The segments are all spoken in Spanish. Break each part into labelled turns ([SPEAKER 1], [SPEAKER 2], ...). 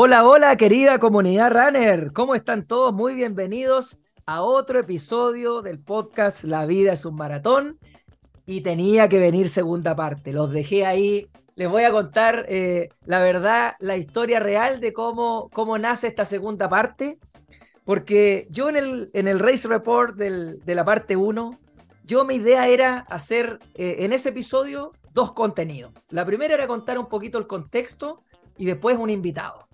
[SPEAKER 1] Hola, hola, querida comunidad runner. ¿Cómo están todos? Muy bienvenidos a otro episodio del podcast La vida es un maratón. Y tenía que venir segunda parte. Los dejé ahí. Les voy a contar eh, la verdad, la historia real de cómo, cómo nace esta segunda parte. Porque yo en el, en el Race Report de la parte 1, yo mi idea era hacer eh, en ese episodio dos contenidos. La primera era contar un poquito el contexto y después un invitado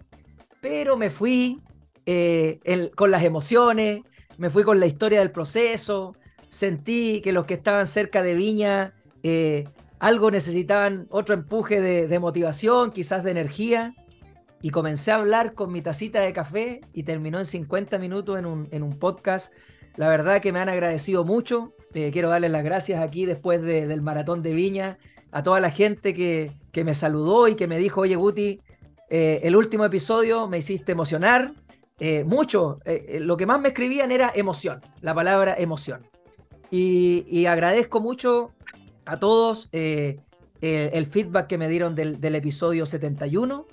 [SPEAKER 1] pero me fui eh, con las emociones, me fui con la historia del proceso, sentí que los que estaban cerca de Viña eh, algo necesitaban otro empuje de, motivación, quizás de energía, y comencé a hablar con mi tacita de café y terminó en 50 minutos en un, podcast. La verdad que me han agradecido mucho. Eh, quiero darles las gracias aquí después del maratón de Viña a toda la gente que, que me saludó y que me dijo, oye Guti, eh, el último episodio me hiciste emocionar eh, mucho. Eh, lo que más me escribían era emoción, la palabra emoción. Y, agradezco mucho a todos el, feedback que me dieron del, episodio 71,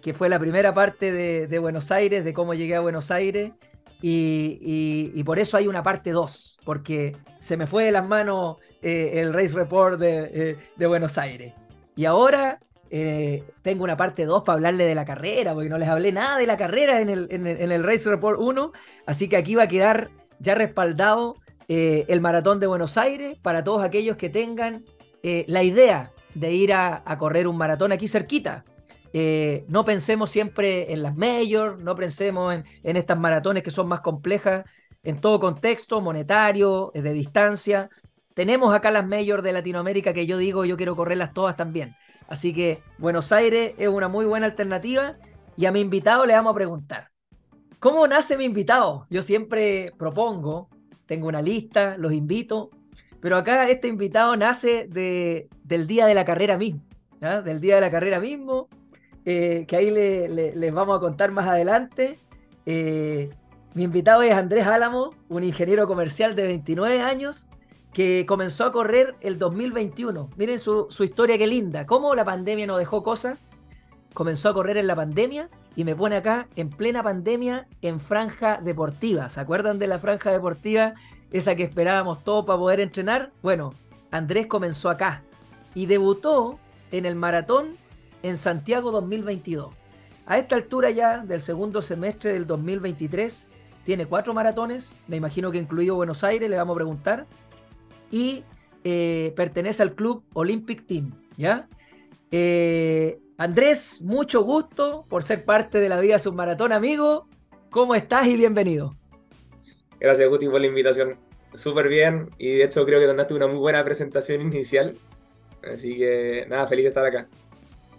[SPEAKER 1] que fue la primera parte de, Buenos Aires, de cómo llegué a Buenos Aires. Y, por eso hay una parte 2, porque se me fue de las manos el Race Report de Buenos Aires. Y ahora eh, tengo una parte 2 para hablarle de la carrera, porque no les hablé nada de la carrera en el, en Race Report 1, así que aquí va a quedar ya respaldado eh, el maratón de Buenos Aires para todos aquellos que tengan eh, la idea de ir a, correr un maratón aquí cerquita. no pensemos siempre en las majors, no pensemos en, en, estas maratones que son más complejas en todo contexto, monetario, de distancia. Tenemos acá las majors de Latinoamérica que yo digo, yo quiero correrlas todas también. Así que Buenos Aires es una muy buena alternativa y a mi invitado le vamos a preguntar, ¿cómo nace mi invitado? Yo siempre propongo, tengo una lista, los invito, pero acá este invitado nace de, del día de la carrera mismo, del día de la carrera mismo, eh, que ahí les vamos a contar más adelante. Eh, mi invitado es Andrés Álamo, un ingeniero comercial de 29 años, que comenzó a correr el 2021. Miren su, historia, qué linda. Cómo la pandemia nos dejó cosas. Comenzó a correr en la pandemia y me pone acá en plena pandemia en franja deportiva. ¿Se acuerdan de la franja deportiva? Esa que esperábamos todos para poder entrenar. Bueno, Andrés comenzó acá y debutó en el maratón en Santiago 2022. A esta altura ya del segundo semestre del 2023, tiene cuatro maratones, me imagino que incluido Buenos Aires, le vamos a preguntar y eh, pertenece al club Olympic Team, ¿ya? Eh, Andrés, mucho gusto por ser parte de la Vida Submaratón, amigo. ¿Cómo estás y bienvenido?
[SPEAKER 2] Gracias, Guti, por la invitación. Súper bien y de hecho creo que mandaste una muy buena presentación inicial. Así que nada, feliz de estar acá.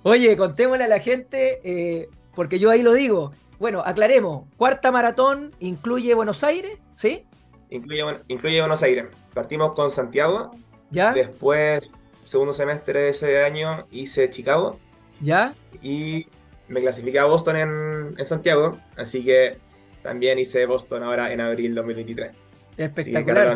[SPEAKER 1] Oye, contémosle a la gente, eh, porque yo ahí lo digo. Bueno, aclaremos, cuarta maratón incluye Buenos Aires, ¿sí?
[SPEAKER 2] Incluye, incluye Buenos Aires. Partimos con Santiago.
[SPEAKER 1] ¿Ya?
[SPEAKER 2] Después, segundo semestre de ese año, hice Chicago.
[SPEAKER 1] ¿Ya?
[SPEAKER 2] Y me clasifiqué a Boston en, Santiago. Así que también hice Boston ahora en abril 2023.
[SPEAKER 1] Espectacular.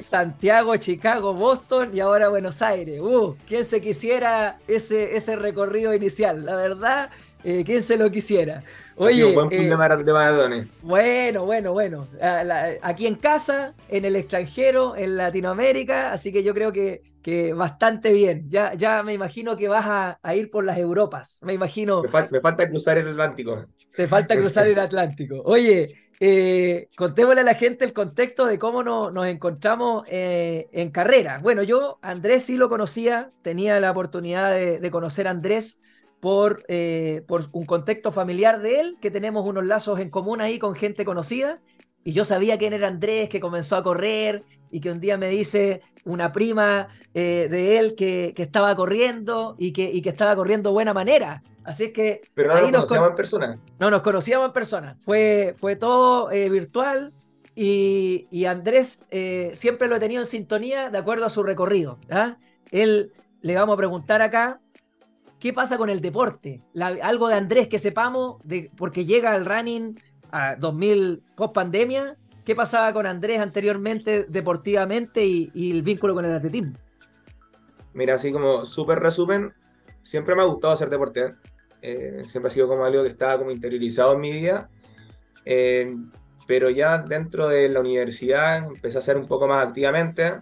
[SPEAKER 1] Santiago, Chicago, Boston y ahora Buenos Aires. Uh, ¿quién se quisiera ese, ese recorrido inicial? La verdad, eh, ¿quién se lo quisiera?
[SPEAKER 2] Oye, buen eh, de maratones.
[SPEAKER 1] Bueno, bueno, bueno. Aquí en casa, en el extranjero, en Latinoamérica, así que yo creo que, que bastante bien. Ya, ya me imagino que vas a, ir por las Europas. Me imagino.
[SPEAKER 2] Me, falta cruzar el Atlántico.
[SPEAKER 1] Te falta cruzar el Atlántico. Oye, eh, contémosle a la gente el contexto de cómo nos encontramos eh, en carrera. Bueno, yo, Andrés sí lo conocía, tenía la oportunidad de, de conocer a Andrés por, eh, por un contexto familiar de él, que tenemos unos lazos en común ahí con gente conocida. Y yo sabía quién era Andrés, que comenzó a correr y que un día me dice una prima eh, de él que, que, estaba corriendo y que, y que estaba corriendo de buena manera. Así es que...
[SPEAKER 2] Pero no nos conocíamos en persona.
[SPEAKER 1] No, nos conocíamos en persona. Fue, fue todo eh, virtual y, y Andrés siempre lo he tenido en sintonía de acuerdo a su recorrido. ¿ah? Él, le vamos a preguntar acá, ¿Qué pasa con el deporte? algo de Andrés que sepamos, de, porque llega al running a 2000 post pandemia. ¿Qué pasaba con Andrés anteriormente deportivamente y, el vínculo con el atletismo?
[SPEAKER 2] Mira, así como súper resumen, siempre me ha gustado hacer deporte. eh, siempre ha sido como algo que estaba como interiorizado en mi vida, eh, pero ya dentro de la universidad empecé a hacer un poco más activamente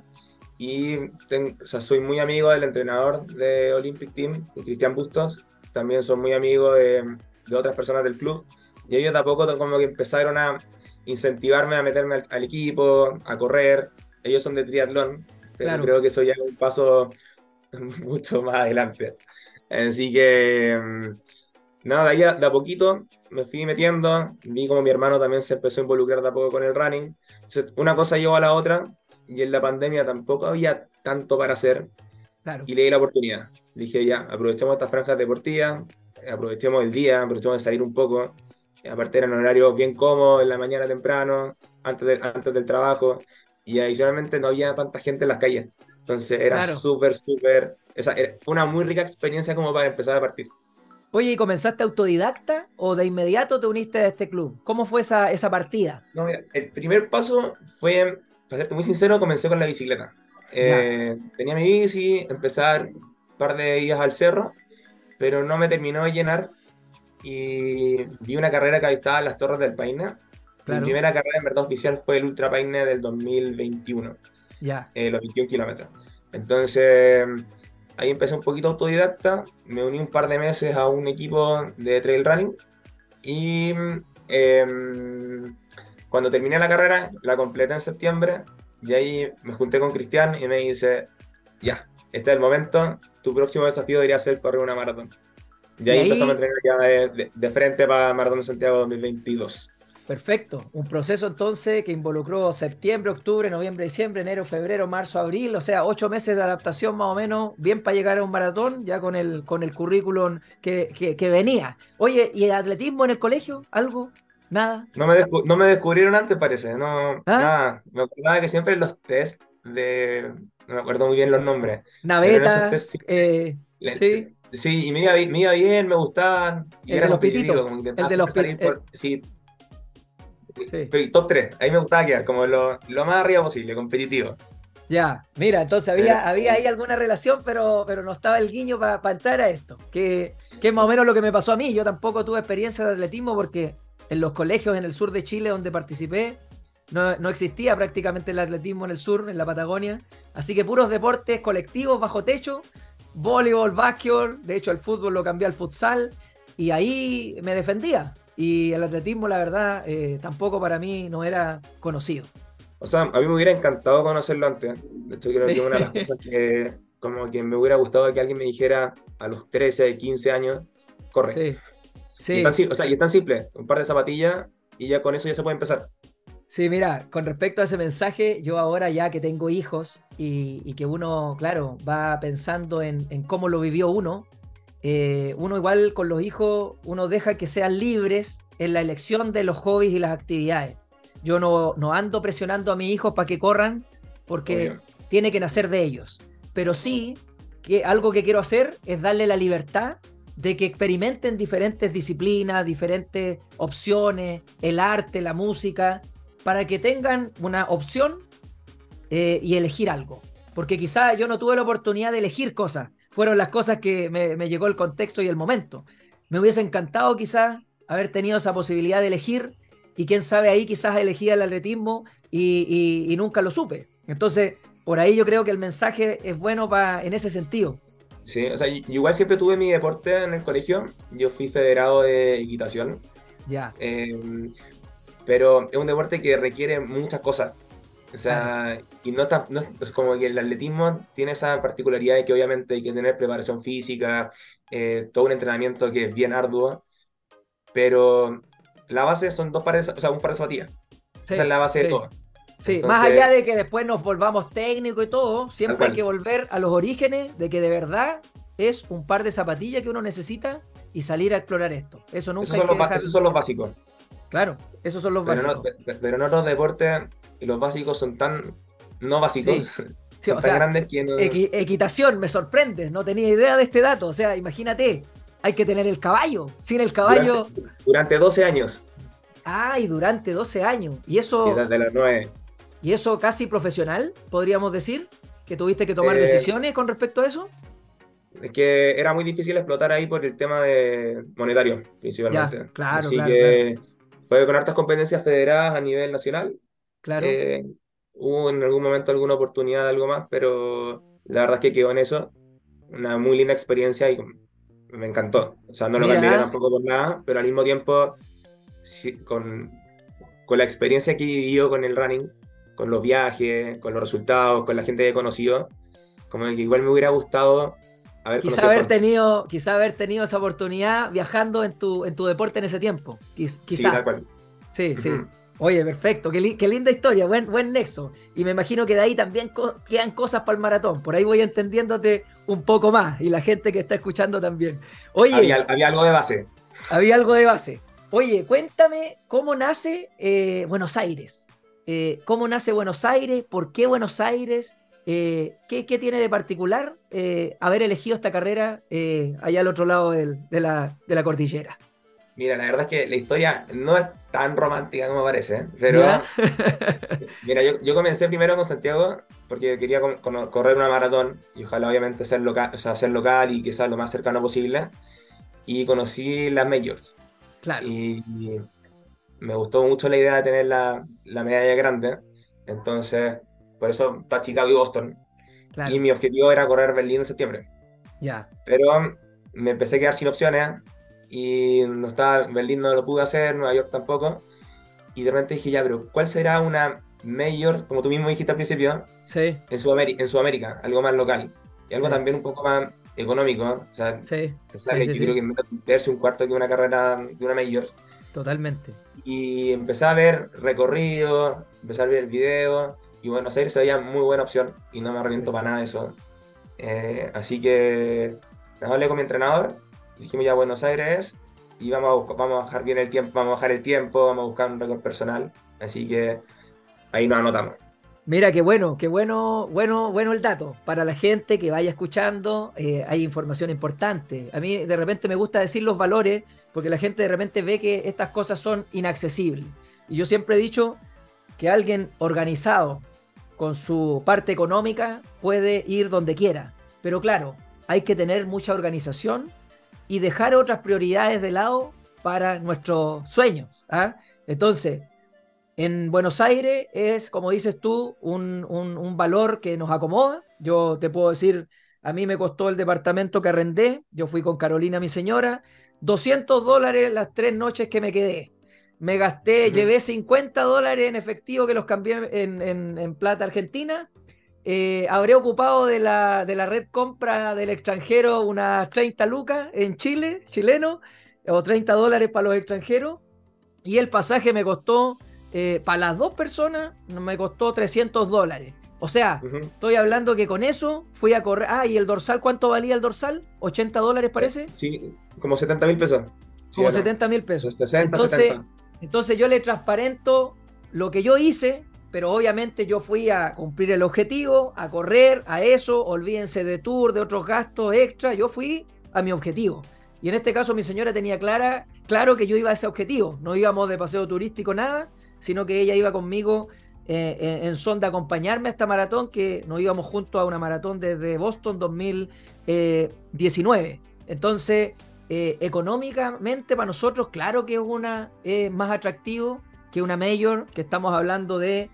[SPEAKER 2] y o sea, soy muy amigo del entrenador de Olympic Team, Cristian Bustos, también soy muy amigo de, de, otras personas del club. Y ellos de a poco como que empezaron a incentivarme a meterme al, equipo, a correr, ellos son de triatlón, pero creo que eso ya es un paso mucho más adelante. Así que, mm, nada, ahí de a poquito me fui metiendo, vi como mi hermano también se empezó a involucrar de a poco con el running. una cosa llevó a la otra y en la pandemia tampoco había tanto para hacer. Y le di la oportunidad. Dije, ya, aprovechemos estas franjas deportivas, aprovechemos el día, aprovechemos de salir un poco. Aparte eran horarios bien cómodos, en la mañana temprano, antes, antes del trabajo. Y adicionalmente no había tanta gente en las calles. Entonces era súper, súper... Fue una muy rica experiencia como para empezar a partir.
[SPEAKER 1] Oye, ¿y comenzaste autodidacta o de inmediato te uniste a este club? ¿Cómo fue esa, esa partida?
[SPEAKER 2] No, mira, el primer paso fue, para serte muy sincero, comencé con la bicicleta. Eh, tenía mi bici, empezar un par de días al cerro, pero no me terminó de llenar y vi una carrera que estaba en las Torres del Paine. Mi primera carrera en verdad oficial fue el Ultra Paine del 2021.
[SPEAKER 1] Ya.
[SPEAKER 2] Eh, los 21 kilómetros. Entonces, ahí empecé un poquito autodidacta, me uní un par de meses a un equipo de trail running y em, cuando terminé la carrera, la completé en septiembre y ahí me junté con Cristian y me dice, ya, este es el momento, tu próximo desafío debería ser correr una maratón. Y ahí, empezamos a entrenar ya de, de frente para Maratón de Santiago 2022.
[SPEAKER 1] Perfecto. Un proceso entonces que involucró septiembre, octubre, noviembre, diciembre, enero, febrero, marzo, abril, o sea, ocho meses de adaptación más o menos, bien para llegar a un maratón, ya con el, con el currículum que, que, venía. Oye, ¿y el atletismo en el colegio? ¿Algo? ¿Nada?
[SPEAKER 2] No me, no me descubrieron antes, parece. No, ¿Ah? nada. Me acordaba que siempre los test de. No me acuerdo muy bien los nombres.
[SPEAKER 1] Naveta. Eh, sí.
[SPEAKER 2] Sí, y me iba, bien, me gustaban. Y
[SPEAKER 1] el de los pititos. el de los pititos.
[SPEAKER 2] Sí, top 3. Ahí me gustaba quedar, como lo, más arriba posible, competitivo.
[SPEAKER 1] Ya, mira, entonces había, había ahí alguna relación, pero, pero no estaba el guiño para entrar a esto. Que, que es más o menos lo que me pasó a mí. Yo tampoco tuve experiencia de atletismo porque en los colegios en el sur de Chile donde participé, no, no, existía prácticamente el atletismo en el sur, en la Patagonia. Así que puros deportes colectivos bajo techo, voleibol, básquetbol, de hecho el fútbol lo cambié al futsal y ahí me defendía. Y el atletismo, la verdad, eh, tampoco para mí no era conocido.
[SPEAKER 2] O sea, a mí me hubiera encantado conocerlo antes. De hecho, creo que una de las cosas que como que me hubiera gustado que alguien me dijera a los 13, 15 años, corre. Sí. Sí. Y, tan, o sea, y es tan simple, un par de zapatillas y ya con eso ya se puede empezar.
[SPEAKER 1] Sí, mira, con respecto a ese mensaje, yo ahora ya que tengo hijos y, que uno, claro, va pensando en, en, cómo lo vivió uno, eh, uno igual con los hijos, uno deja que sean libres en la elección de los hobbies y las actividades. Yo no, no ando presionando a mis hijos para que corran porque tiene que nacer de ellos. Pero sí, que algo que quiero hacer es darle la libertad de que experimenten diferentes disciplinas, diferentes opciones, el arte, la música, para que tengan una opción eh, y elegir algo. Porque quizá yo no tuve la oportunidad de elegir cosas fueron las cosas que me, llegó el contexto y el momento. Me hubiese encantado quizás haber tenido esa posibilidad de elegir y quién sabe ahí quizás elegía el atletismo y, nunca lo supe. Entonces, por ahí yo creo que el mensaje es bueno para en ese sentido.
[SPEAKER 2] Sí, o sea, igual siempre tuve mi deporte en el colegio. Yo fui federado de equitación.
[SPEAKER 1] Ya.
[SPEAKER 2] Em, pero es un deporte que requiere muchas cosas. O sea, y no, está, no es como que el atletismo tiene esa particularidad de que obviamente hay que tener preparación física, eh, todo un entrenamiento que es bien arduo, pero la base son dos pares, o sea, un par de zapatillas. Esa es la base de todo.
[SPEAKER 1] Sí, más allá de que después nos volvamos técnicos y todo, siempre hay que volver a los orígenes de que de verdad es un par de zapatillas que uno necesita y salir a explorar esto. Eso nunca
[SPEAKER 2] esos, son, los, esos son los básicos.
[SPEAKER 1] Claro, esos son los básicos.
[SPEAKER 2] pero en otros deportes y los básicos son tan no básicos. son tan grandes que no...
[SPEAKER 1] equitación, me sorprende, no tenía idea de este dato. O sea, imagínate, hay que tener el caballo. Sin el caballo.
[SPEAKER 2] Durante, 12 años.
[SPEAKER 1] Ay, durante 12 años. Y eso.
[SPEAKER 2] desde las 9.
[SPEAKER 1] ¿Y eso casi profesional, podríamos decir? ¿Que tuviste que tomar eh, decisiones con respecto a eso?
[SPEAKER 2] es que era muy difícil explotar ahí por el tema de monetario, principalmente.
[SPEAKER 1] claro,
[SPEAKER 2] Así
[SPEAKER 1] claro,
[SPEAKER 2] que fue con hartas competencias federadas a nivel nacional.
[SPEAKER 1] claro.
[SPEAKER 2] Eh, hubo en algún momento alguna oportunidad de algo más, pero la verdad es que quedó en eso. Una muy linda experiencia y me encantó. O sea, no lo
[SPEAKER 1] Mira.
[SPEAKER 2] cambiaría tampoco por nada, pero al mismo tiempo, sí, con, con la experiencia que he vivido con el running, con los viajes, con los resultados, con la gente que he conocido, como que igual me hubiera gustado haber
[SPEAKER 1] Quizá
[SPEAKER 2] conocido
[SPEAKER 1] haber tenido, quizá haber tenido esa oportunidad viajando en tu, en tu deporte en ese tiempo. Quiz-
[SPEAKER 2] Sí,
[SPEAKER 1] Quizá.
[SPEAKER 2] tal cual.
[SPEAKER 1] Sí, sí. Oye, perfecto. Qué, li- qué linda historia, buen, buen nexo. Y me imagino que de ahí también co- quedan cosas para el maratón. Por ahí voy entendiéndote un poco más y la gente que está escuchando también. Oye,
[SPEAKER 2] Había, había algo de base.
[SPEAKER 1] había algo de base. Oye, cuéntame cómo nace eh, Buenos Aires. Eh, ¿Cómo nace Buenos Aires? ¿Por qué Buenos Aires? Eh, ¿qué, qué tiene de particular eh, haber elegido esta carrera allá al otro lado del- de, la, de la cordillera?
[SPEAKER 2] Mira, la verdad es que la historia no es tan romántica como parece, ¿eh? pero mira, yo, yo comencé primero con Santiago porque quería con- con- correr una maratón y ojalá obviamente ser local, o sea, ser local y que sea lo más cercano posible. Y conocí las majors
[SPEAKER 1] claro,
[SPEAKER 2] y, y me gustó mucho la idea de tener la, la medalla grande. Entonces, por eso para Chicago y Boston.
[SPEAKER 1] claro.
[SPEAKER 2] Y mi objetivo era correr Berlín en septiembre.
[SPEAKER 1] Ya,
[SPEAKER 2] Pero me empecé a quedar sin opciones y no estaba, Berlín no lo pude hacer, Nueva York tampoco. Y de repente dije, ya, pero ¿cuál será una mayor, como tú mismo dijiste al principio,
[SPEAKER 1] sí,
[SPEAKER 2] en Sudamérica, en Sudamérica algo más local? Y algo
[SPEAKER 1] Sí.
[SPEAKER 2] también un poco más económico. O sea,
[SPEAKER 1] sí,
[SPEAKER 2] te sale, yo creo que tercio, un cuarto que una carrera de una mayor.
[SPEAKER 1] Totalmente.
[SPEAKER 2] Y empecé a ver recorridos, empecé a ver videos. Y Buenos Aires se veía muy buena opción y no me arrepiento para nada de eso. Eh, así que nada, hablé con mi entrenador, dijimos ya Buenos Aires y vamos a, buscar- vamos a bajar bien el tiempo, vamos a bajar el tiempo, vamos a buscar un récord personal. Así que ahí nos anotamos.
[SPEAKER 1] Mira, qué bueno, qué bueno, bueno, bueno el dato. Para la gente que vaya escuchando, eh, hay información importante. A mí de repente me gusta decir los valores porque la gente de repente ve que estas cosas son inaccesibles. Y yo siempre he dicho que alguien organizado con su parte económica puede ir donde quiera. Pero claro, hay que tener mucha organización y dejar otras prioridades de lado para nuestros sueños. ¿ah? Entonces, en Buenos Aires es, como dices tú, un, un- un valor que nos acomoda. Yo te puedo decir, a mí me costó el departamento que arrendé, yo fui con Carolina, mi señora, 200 dólares las tres noches que me quedé. Me gasté, llevé 50 dólares en efectivo que los cambié en, en- en plata argentina. Eh, habré ocupado de la, de la red compra del extranjero unas 30 lucas en Chile, chileno, o 30 dólares para los extranjeros. Y el pasaje me costó, eh, para las dos personas, me costó 300 dólares. O sea, estoy hablando que con eso fui a correr. Ah, ¿y el dorsal cuánto valía el dorsal? ¿80 dólares parece?
[SPEAKER 2] Sí, como 70 mil pesos. Sí,
[SPEAKER 1] Como
[SPEAKER 2] ¿o no?
[SPEAKER 1] 70 mil pesos.
[SPEAKER 2] 60,
[SPEAKER 1] Entonces,
[SPEAKER 2] 70.
[SPEAKER 1] entonces yo le transparento lo que yo hice, pero obviamente yo fui a cumplir el objetivo, a correr, a eso, olvídense de tour, de otros gastos extra, yo fui a mi objetivo. Y en este caso mi señora tenía clara, claro que yo iba a ese objetivo, no íbamos de paseo turístico nada, sino que ella iba conmigo eh, en, en son de acompañarme a esta maratón, que nos íbamos juntos a una maratón desde Boston 2019. Entonces, eh, económicamente para nosotros, claro que es una es más atractivo que una mayor, que estamos hablando de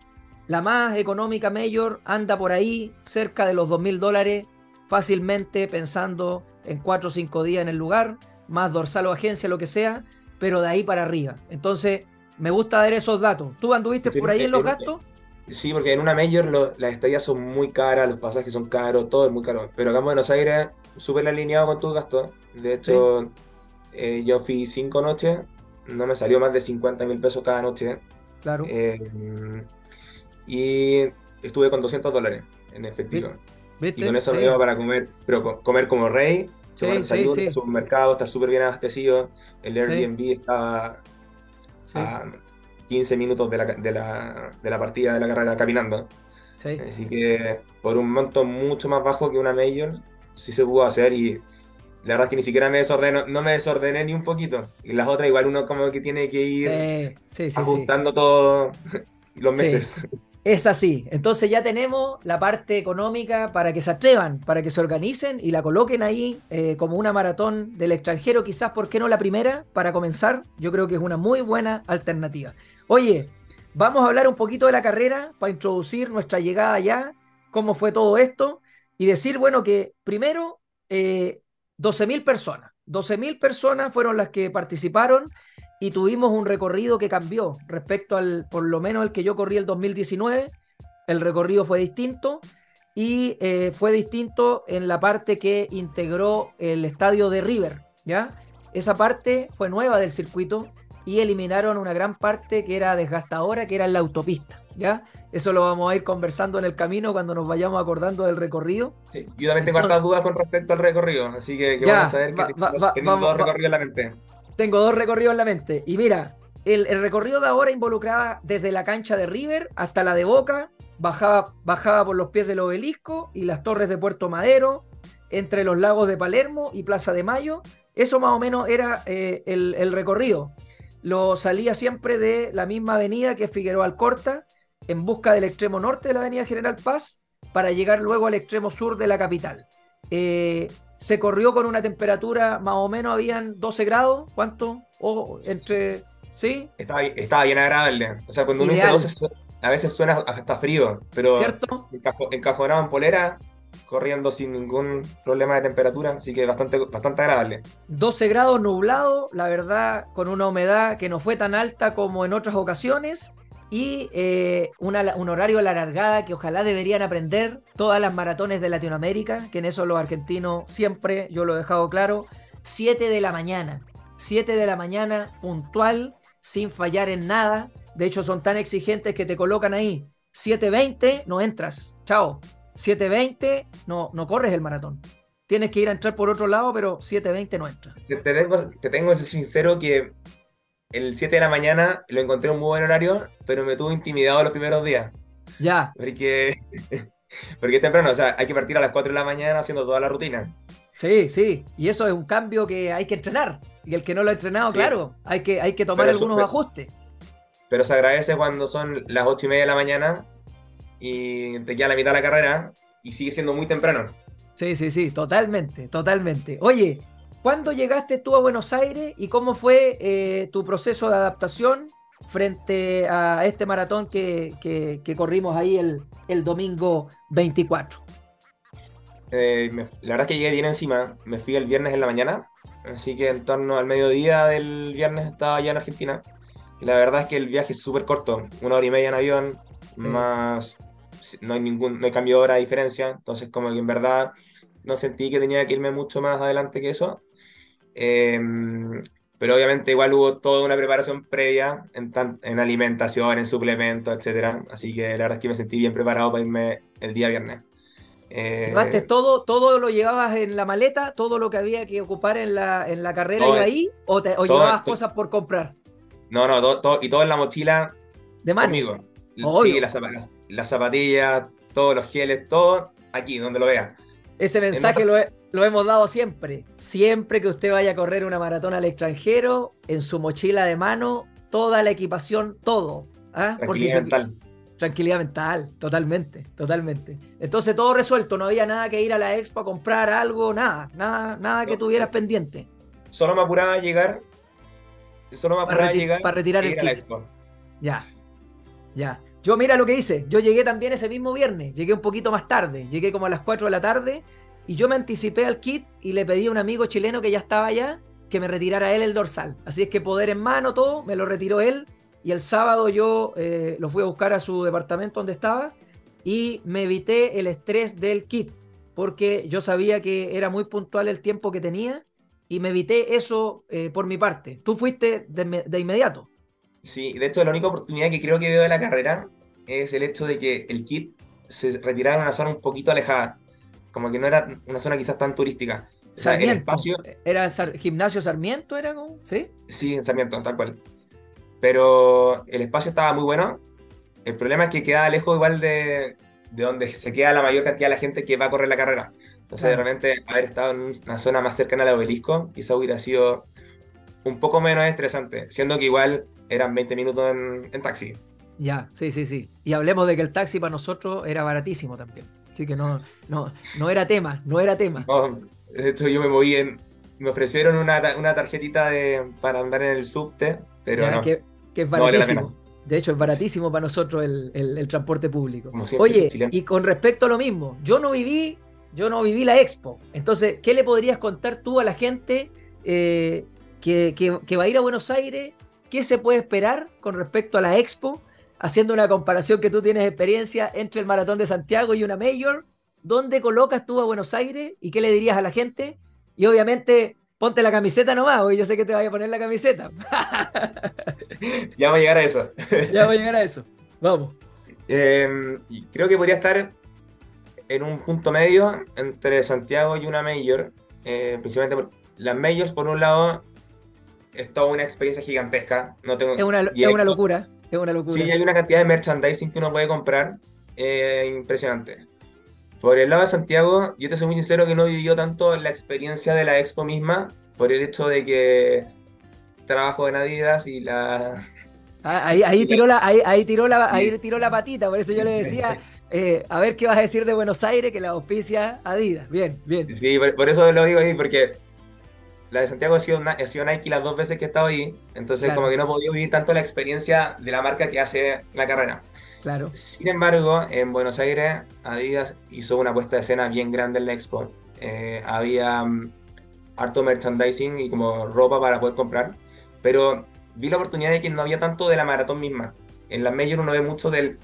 [SPEAKER 1] la más económica mayor, anda por ahí cerca de los dos mil dólares fácilmente pensando en cuatro o cinco días en el lugar, más dorsal o agencia, lo que sea, pero de ahí para arriba. Entonces, me gusta dar esos datos. ¿Tú anduviste por ahí en los gastos?
[SPEAKER 2] Sí, porque en una Major lo- las estadías son muy caras, los pasajes son caros, todo es muy caro. Pero acá en Buenos Aires, súper alineado con tus gastos. De hecho, eh, yo fui cinco noches, no me salió más de 50 mil pesos cada noche.
[SPEAKER 1] Claro.
[SPEAKER 2] eh, y estuve con 200 dólares en efectivo.
[SPEAKER 1] ¿Viste?
[SPEAKER 2] Y con eso me iba para comer, pero co- comer como rey,
[SPEAKER 1] Sí, sí,
[SPEAKER 2] desayuno, el supermercado, está súper bien abastecido. El Airbnb estaba
[SPEAKER 1] Sí,
[SPEAKER 2] a 15 minutos de la, de la, de la partida de la carrera caminando.
[SPEAKER 1] sí.
[SPEAKER 2] Así que por un monto mucho más bajo que una Major, sí se pudo hacer y la verdad es que ni siquiera me desordenó, no me desordené ni un poquito. Y las otras igual uno como que tiene que ir
[SPEAKER 1] Sí, sí, sí, sí.
[SPEAKER 2] ajustando todo los
[SPEAKER 1] Sí.
[SPEAKER 2] meses.
[SPEAKER 1] Es así. Entonces ya tenemos la parte económica para que se atrevan, para que se organicen y la coloquen ahí eh, como una maratón del extranjero, quizás, ¿por qué no la primera? Para comenzar, yo creo que es una muy buena alternativa. Oye, vamos a hablar un poquito de la carrera para introducir nuestra llegada allá, cómo fue todo esto y decir, bueno, que primero, eh, 12.000 personas. 12.000 personas fueron las que participaron y tuvimos un recorrido que cambió respecto al, por lo menos el que yo corrí el 2019. El recorrido fue distinto y eh, fue distinto en la parte que integró el estadio de River, ¿ya? Esa parte fue nueva del circuito y eliminaron una gran parte que era desgastadora, que era en la autopista, ¿ya? Eso lo vamos a ir conversando en el camino cuando nos vayamos acordando del recorrido.
[SPEAKER 2] yo también tengo hartas dudas con respecto al recorrido, así que, que vamos a saber que tengo dos recorridos en la mente.
[SPEAKER 1] Tengo dos recorridos en la mente. Y mira, el, recorrido de ahora involucraba desde la cancha de River hasta la de Boca, bajaba, bajaba por los pies del obelisco y las torres de Puerto Madero, entre los lagos de Palermo y Plaza de Mayo. Eso más o menos era eh, el, recorrido. Lo salía siempre de la misma avenida que Figueroa Alcorta, en busca del extremo norte de la avenida General Paz, para llegar luego al extremo sur de la capital. Eh, se corrió con una temperatura más o menos, habían 12 grados, ¿cuánto? O entre, ¿sí?
[SPEAKER 2] Estaba, estaba bien agradable. O sea, cuando uno dice 12, a veces suena hasta frío, pero
[SPEAKER 1] ¿Cierto?
[SPEAKER 2] encajonado en polera, corriendo sin ningún problema de temperatura, así que bastante, bastante agradable.
[SPEAKER 1] 12 grados nublado, la verdad, con una humedad que no fue tan alta como en otras ocasiones y eh, un horario a la largada que ojalá deberían aprender todas las maratones de Latinoamérica, que en eso los argentinos siempre, yo lo he dejado claro, 7 de la mañana, 7 de la mañana puntual, sin fallar en nada. De hecho, son tan exigentes que te colocan ahí 7.20, no entras, chao. 7.20, no, no corres el maratón. Tienes que ir a entrar por otro lado, pero 7.20 no entras.
[SPEAKER 2] Te, tengo, te tengo que ser sincero que el 7 de la mañana lo encontré un muy buen horario, pero me tuvo intimidado los primeros días.
[SPEAKER 1] Ya.
[SPEAKER 2] Porque, porque es temprano, o sea, hay que partir a las 4 de la mañana haciendo toda la rutina.
[SPEAKER 1] Sí, sí, y eso es un cambio que hay que entrenar. Y el que no lo ha entrenado, claro, hay que, hay que tomar algunos ajustes.
[SPEAKER 2] Pero se agradece cuando son las 8 y media de la mañana y te queda la mitad de la carrera y sigue siendo muy temprano.
[SPEAKER 1] Sí, sí, sí, totalmente, totalmente. Oye, ¿Cuándo llegaste tú a Buenos Aires y cómo fue eh, tu proceso de adaptación frente a este maratón que, corrimos ahí el, el domingo 24?
[SPEAKER 2] Eh, la verdad es que llegué bien encima. Me fui el viernes en la mañana, así que en torno al mediodía del viernes estaba ya en Argentina. Y la verdad es que el viaje es súper corto, una hora y media en avión, más no hay ningún no hay cambio de hora de diferencia, entonces como que en verdad no sentí que tenía que irme mucho más adelante que eso. Em, pero obviamente igual hubo toda una preparación previa en, en alimentación, en suplementos, etc. Así que la verdad es que me sentí bien preparado para irme el día viernes.
[SPEAKER 1] Eh, todo, todo lo llevabas en la maleta? ¿Todo lo que había que ocupar en la, en la carrera iba ahí? ¿O, te, llevabas cosas por comprar?
[SPEAKER 2] No, no, todo, y todo en la mochila
[SPEAKER 1] ¿De mano?
[SPEAKER 2] conmigo. Sí, las, las, zapatillas, todos los geles, todo aquí, donde lo vea.
[SPEAKER 1] Ese mensaje lo, lo hemos dado siempre. Siempre que usted vaya a correr una maratón al extranjero, en su mochila de mano, toda la equipación, todo.
[SPEAKER 2] ¿ah? Tranquilidad mental.
[SPEAKER 1] Tranquilidad mental, totalmente, totalmente. Entonces todo resuelto, no había nada que ir a la expo a comprar algo, nada, nada, nada que tuvieras pendiente.
[SPEAKER 2] Solo me apuraba a llegar. Solo me apuraba a llegar.
[SPEAKER 1] Para retirar el kit. Ya. Ya. Yo mira lo que hice. Yo llegué también ese mismo viernes. Llegué un poquito más tarde. Llegué como a las 4 de la tarde y yo me anticipé al kit y le pedí a un amigo chileno que ya estaba allá que me retirara él el dorsal. Así es que poder en mano, todo, me lo retiró él. Y el sábado yo eh, lo fui a buscar a su departamento donde estaba y me evité el estrés del kit, porque yo sabía que era muy puntual el tiempo que tenía y me evité eso eh, por mi parte. Tú fuiste de, de, inmediato.
[SPEAKER 2] Sí, de hecho la única oportunidad que creo que veo de la carrera es el hecho de que el kit se retirara en una zona un poquito alejada como que no era una zona quizás tan turística.
[SPEAKER 1] O sea, el espacio... ¿Era gimnasio Sarmiento? ¿Era como? ¿Sí?
[SPEAKER 2] Sí, en Sarmiento, tal cual. Pero el espacio estaba muy bueno. El problema es que quedaba lejos igual de, de donde se queda la mayor cantidad de la gente que va a correr la carrera. Entonces, de repente, haber estado en una zona más cercana al obelisco, quizá hubiera sido un poco menos estresante, siendo que igual eran 20 minutos en, en taxi.
[SPEAKER 1] Ya, sí, sí, sí. Y hablemos de que el taxi para nosotros era baratísimo también. Así que no, no, no era tema, no era tema.
[SPEAKER 2] de hecho, yo me moví en. Me ofrecieron una, una tarjetita de, para andar en el subte, pero no.
[SPEAKER 1] Que, es baratísimo. de hecho, es baratísimo para nosotros el, el, transporte público. Oye, y con respecto a lo mismo, yo no viví, yo no viví la expo. Entonces, ¿qué le podrías contar tú a la gente eh, que, que va a ir a Buenos Aires? ¿Qué se puede esperar con respecto a la expo? Haciendo una comparación que tú tienes experiencia entre el Maratón de Santiago y una Mayor, ¿dónde colocas tú a Buenos Aires y qué le dirías a la gente? Y obviamente, ponte la camiseta nomás, porque yo sé que te vaya a poner la camiseta.
[SPEAKER 2] ya va a llegar a eso.
[SPEAKER 1] ya va a llegar a eso. Vamos.
[SPEAKER 2] Em, creo que podría estar en un punto medio entre Santiago y una Mayor, eh, principalmente por, las Majors, por un lado, es toda una experiencia gigantesca. No tengo,
[SPEAKER 1] es una, es una locura. Es una locura.
[SPEAKER 2] Sí, hay una cantidad de merchandising que uno puede comprar eh, impresionante. Por el lado de Santiago, yo te soy muy sincero que no vivió tanto la experiencia de la expo misma, por el hecho de que trabajo en Adidas y la...
[SPEAKER 1] Ah, ahí, tiró la, ahí, tiró la, ahí tiró la patita, por eso yo le decía, eh, a ver qué vas a decir de Buenos Aires, que la auspicia Adidas. Bien, bien.
[SPEAKER 2] Sí, por, eso lo digo ahí, porque la de Santiago ha sido, ha sido Nike las dos veces que he estado ahí, entonces como que no he podido vivir tanto la experiencia de la marca que hace la carrera.
[SPEAKER 1] Claro.
[SPEAKER 2] Sin embargo, en Buenos Aires, Adidas hizo una puesta de escena bien grande en la expo. Eh, había mm, harto merchandising y como ropa para poder comprar, pero vi la oportunidad de que no había tanto de la maratón misma. En la Major uno ve mucho del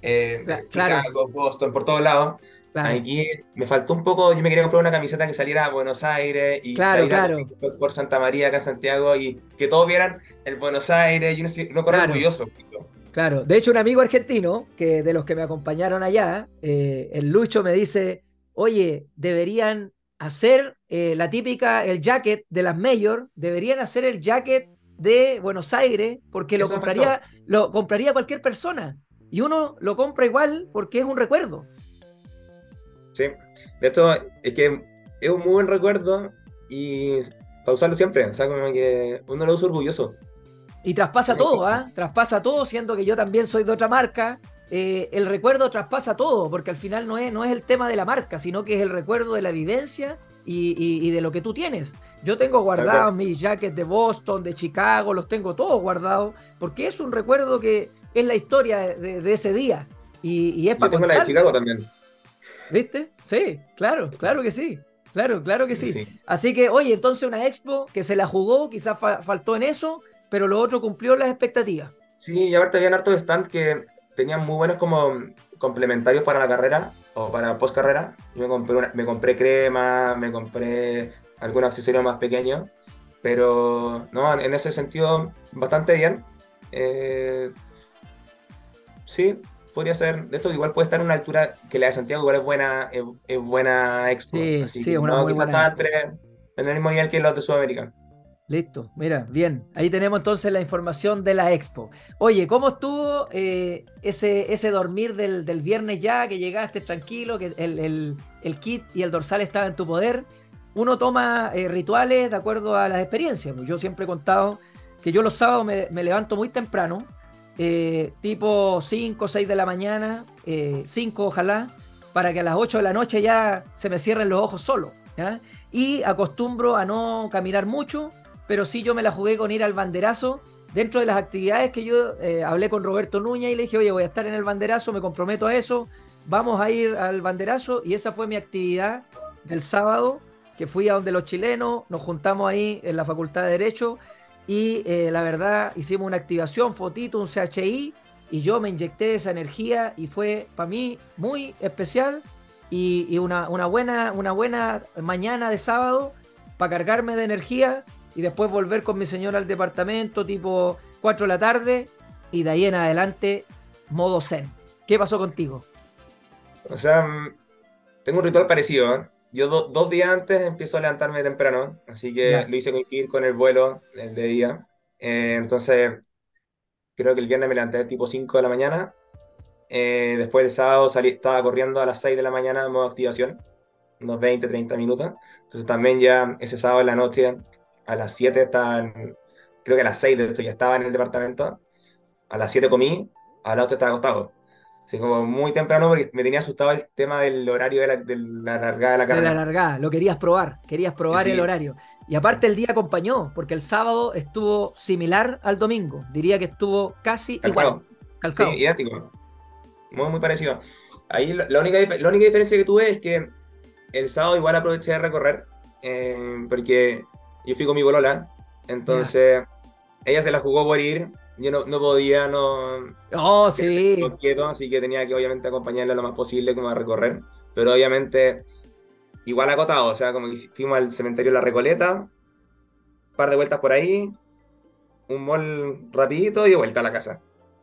[SPEAKER 2] eh, Chicago, Boston, por todos lados, Aquí me faltó un poco, yo me quería comprar una camiseta que saliera a Buenos Aires y
[SPEAKER 1] claro, claro.
[SPEAKER 2] Por, Santa María, acá Santiago, y que todos vieran el Buenos Aires, y uno, uno corre orgulloso.
[SPEAKER 1] Claro, de hecho un amigo argentino, que de los que me acompañaron allá, eh, el Lucho me dice, oye, deberían hacer eh, la típica, el jacket de las Mayor, deberían hacer el jacket de Buenos Aires, porque lo compraría, lo compraría cualquier persona. Y uno lo compra igual porque es un recuerdo.
[SPEAKER 2] Sí, de hecho, es que es un muy buen recuerdo y para usarlo siempre, o sea, como que uno lo usa orgulloso.
[SPEAKER 1] Y traspasa todo, ¿ah? Traspasa todo, siendo que yo también soy de otra marca. Eh, el recuerdo traspasa todo, porque al final no es, no es el tema de la marca, sino que es el recuerdo de la vivencia y, de lo que tú tienes. Yo tengo guardados mis jackets de Boston, de Chicago, los tengo todos guardados, porque es un recuerdo que es la historia de, ese día. Y, es para
[SPEAKER 2] Yo tengo la de Chicago también.
[SPEAKER 1] ¿Viste? Sí, claro, claro que sí. Claro, claro que sí. Así que, oye, entonces una expo que se la jugó, quizás faltó en eso, pero lo otro cumplió las expectativas.
[SPEAKER 2] Sí, y aparte habían hartos stand que tenían muy buenos como complementarios para la carrera o para post carrera. Yo me compré, me compré crema, me compré algún accesorio más pequeño, pero no, en ese sentido, bastante bien. Eh, sí, podría ser, de esto igual puede estar en una altura que la de Santiago igual es buena, es, buena expo.
[SPEAKER 1] Sí, Así sí, es una muy buena
[SPEAKER 2] en el mismo nivel que los de Sudamérica.
[SPEAKER 1] Listo, mira, bien. Ahí tenemos entonces la información de la expo. Oye, ¿cómo estuvo eh, ese, ese dormir del, del, viernes ya, que llegaste tranquilo, que el, el, el, kit y el dorsal estaban en tu poder? Uno toma eh, rituales de acuerdo a las experiencias. Yo siempre he contado que yo los sábados me, me levanto muy temprano, eh, tipo 5 o 6 de la mañana, 5 eh, ojalá, para que a las 8 de la noche ya se me cierren los ojos solo. Y acostumbro a no caminar mucho, pero sí yo me la jugué con ir al banderazo. Dentro de las actividades que yo eh, hablé con Roberto Núñez y le dije, oye, voy a estar en el banderazo, me comprometo a eso, vamos a ir al banderazo. Y esa fue mi actividad del sábado, que fui a donde los chilenos, nos juntamos ahí en la Facultad de Derecho y eh, la verdad, hicimos una activación, fotito, un CHI, y yo me inyecté esa energía y fue para mí muy especial y, una, una, buena, una buena mañana de sábado para cargarme de energía y después volver con mi señora al departamento tipo 4 de la tarde y de ahí en adelante modo zen. ¿Qué pasó contigo?
[SPEAKER 2] O sea, mm, tengo un ritual parecido. ¿eh? Yo dos días antes empiezo a levantarme temprano, así que lo hice coincidir con el vuelo el de día. Eh, entonces, creo que el viernes me levanté tipo 5 de la mañana. Eh, después el sábado salí, estaba corriendo a las 6 de la mañana en modo activación, unos 20, 30 minutos. Entonces también ya ese sábado en la noche, a las 7 estaban, creo que a las 6 de esto ya estaba en el departamento. A las 7 comí a las 8 estaba acostado. Así como muy temprano porque me tenía asustado el tema del horario de la, de la largada de la carrera.
[SPEAKER 1] De la largada, lo querías probar, querías probar el horario. Y aparte el día acompañó, porque el sábado estuvo similar al domingo. Diría que estuvo casi igual.
[SPEAKER 2] Calcado. Sí, idéntico. Muy, muy parecido. Ahí la, única, la única diferencia que tuve es que el sábado igual aproveché de recorrer, eh, porque yo fui con mi bolola, entonces ella se la jugó por ir, yo no, no podía, no...
[SPEAKER 1] Oh, sí.
[SPEAKER 2] Quieto, así que tenía que obviamente acompañarla lo más posible como a recorrer, pero obviamente igual acotado, o sea, como que fuimos al cementerio La Recoleta, un par de vueltas por ahí, un mall rapidito y vuelta a la casa.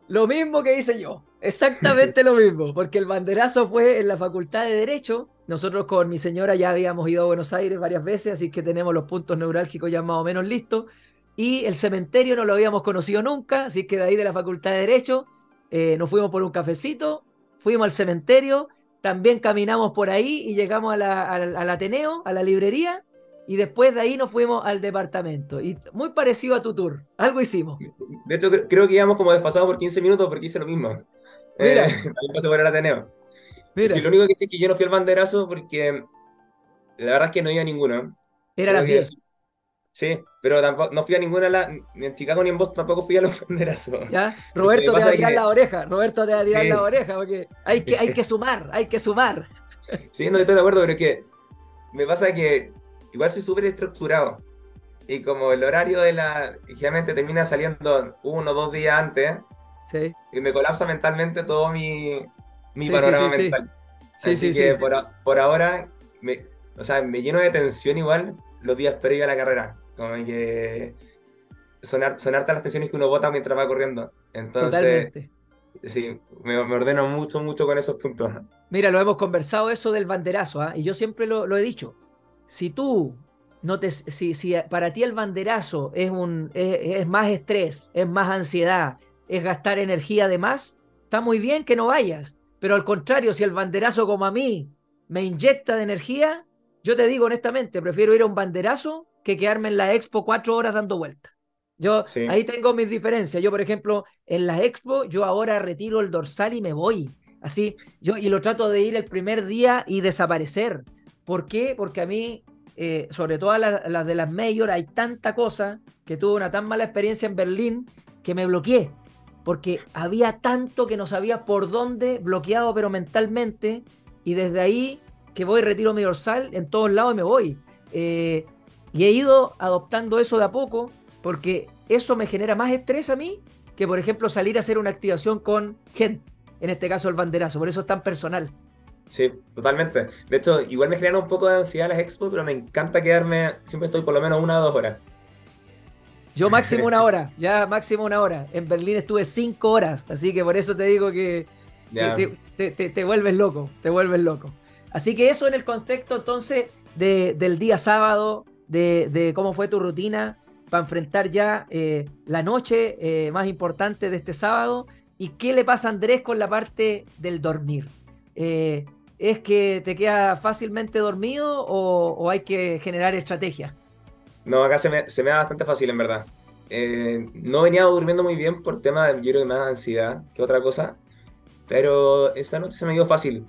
[SPEAKER 1] Lo mismo que hice yo, exactamente lo mismo, porque el banderazo fue en la Facultad de Derecho. Nosotros con mi señora ya habíamos ido a Buenos Aires varias veces, así que tenemos los puntos neurálgicos ya más o menos listos. Y el cementerio no lo habíamos conocido nunca, así que de ahí de la Facultad de Derecho eh, nos fuimos por un cafecito, fuimos al cementerio, también caminamos por ahí y llegamos al Ateneo, a la librería, y después de ahí nos fuimos al departamento. Y muy parecido a tu tour. Algo hicimos.
[SPEAKER 2] De hecho, creo que íbamos como desfasados por 15 minutos porque hice lo mismo. Mira. Eh, pasé por el Ateneo. Mira. lo único que sé es que yo no fui al banderazo porque la verdad es que no iba a ninguno.
[SPEAKER 1] Era la fiesta.
[SPEAKER 2] Sí, pero tampoco, no fui a ninguna, la, ni en Chicago ni en Boston tampoco fui a los banderazos.
[SPEAKER 1] ¿Ya? Roberto te va a tirar la oreja, Roberto te va a tirar la oreja, porque hay que, hay que sumar, hay que sumar.
[SPEAKER 2] Sí, no estoy de acuerdo, pero es que me pasa que igual soy súper estructurado. Y como el horario de la. Generalmente termina saliendo uno o dos días antes. Sí. Y me colapsa mentalmente todo mi, mi panorama mental. Así que por, por, ahora, me, o sea, me lleno de tensión igual los días previos a la carrera. Como que sonar, sonarte las tensiones que uno bota mientras va corriendo. Entonces, sí, me, ordeno mucho, mucho con esos puntos.
[SPEAKER 1] Mira, lo hemos conversado eso del banderazo, ¿ah? y yo siempre lo, lo, he dicho si tú no te, si, si para ti el banderazo es, un, es, más estrés, es más ansiedad, es gastar energía de más, está muy bien que no vayas. Pero al contrario, si el banderazo como a mí me inyecta de energía, yo te digo honestamente, prefiero ir a un banderazo que quedarme en la expo cuatro horas dando vueltas. Yo ahí tengo mis diferencias. Yo, por ejemplo, en la expo, yo ahora retiro el dorsal y me voy. Así, yo y lo trato de ir el primer día y desaparecer. ¿Por qué? Porque a mí, eh, sobre todo las, de las mayor, hay tanta cosa que tuve una tan mala experiencia en Berlín que me bloqueé. Porque había tanto que no sabía por dónde, bloqueado pero mentalmente. Y desde ahí que voy, retiro mi dorsal en todos lados y me voy. Eh, y he ido adoptando eso de a poco porque eso me genera más estrés a mí que, por ejemplo, salir a hacer una activación con gente. En este caso, el banderazo. Por eso es tan personal.
[SPEAKER 2] Sí, totalmente. De hecho, igual me crean un poco de ansiedad las expos, pero me encanta quedarme, siempre estoy por lo menos una o dos horas.
[SPEAKER 1] Yo máximo una hora, ya máximo una hora. En Berlín estuve cinco horas, así que por eso te digo que te, vuelves loco, te vuelves loco. Así que eso en el contexto entonces del día sábado, de, cómo fue tu rutina para enfrentar ya eh, la noche eh, más importante de este sábado y qué le pasa a Andrés con la parte del dormir. Eh, ¿Es que te queda fácilmente dormido o, hay que generar estrategia?
[SPEAKER 2] No, acá se me, se da bastante fácil, en verdad. No venía durmiendo muy bien por tema de, yo creo más ansiedad que otra cosa, pero esta noche se me dio fácil.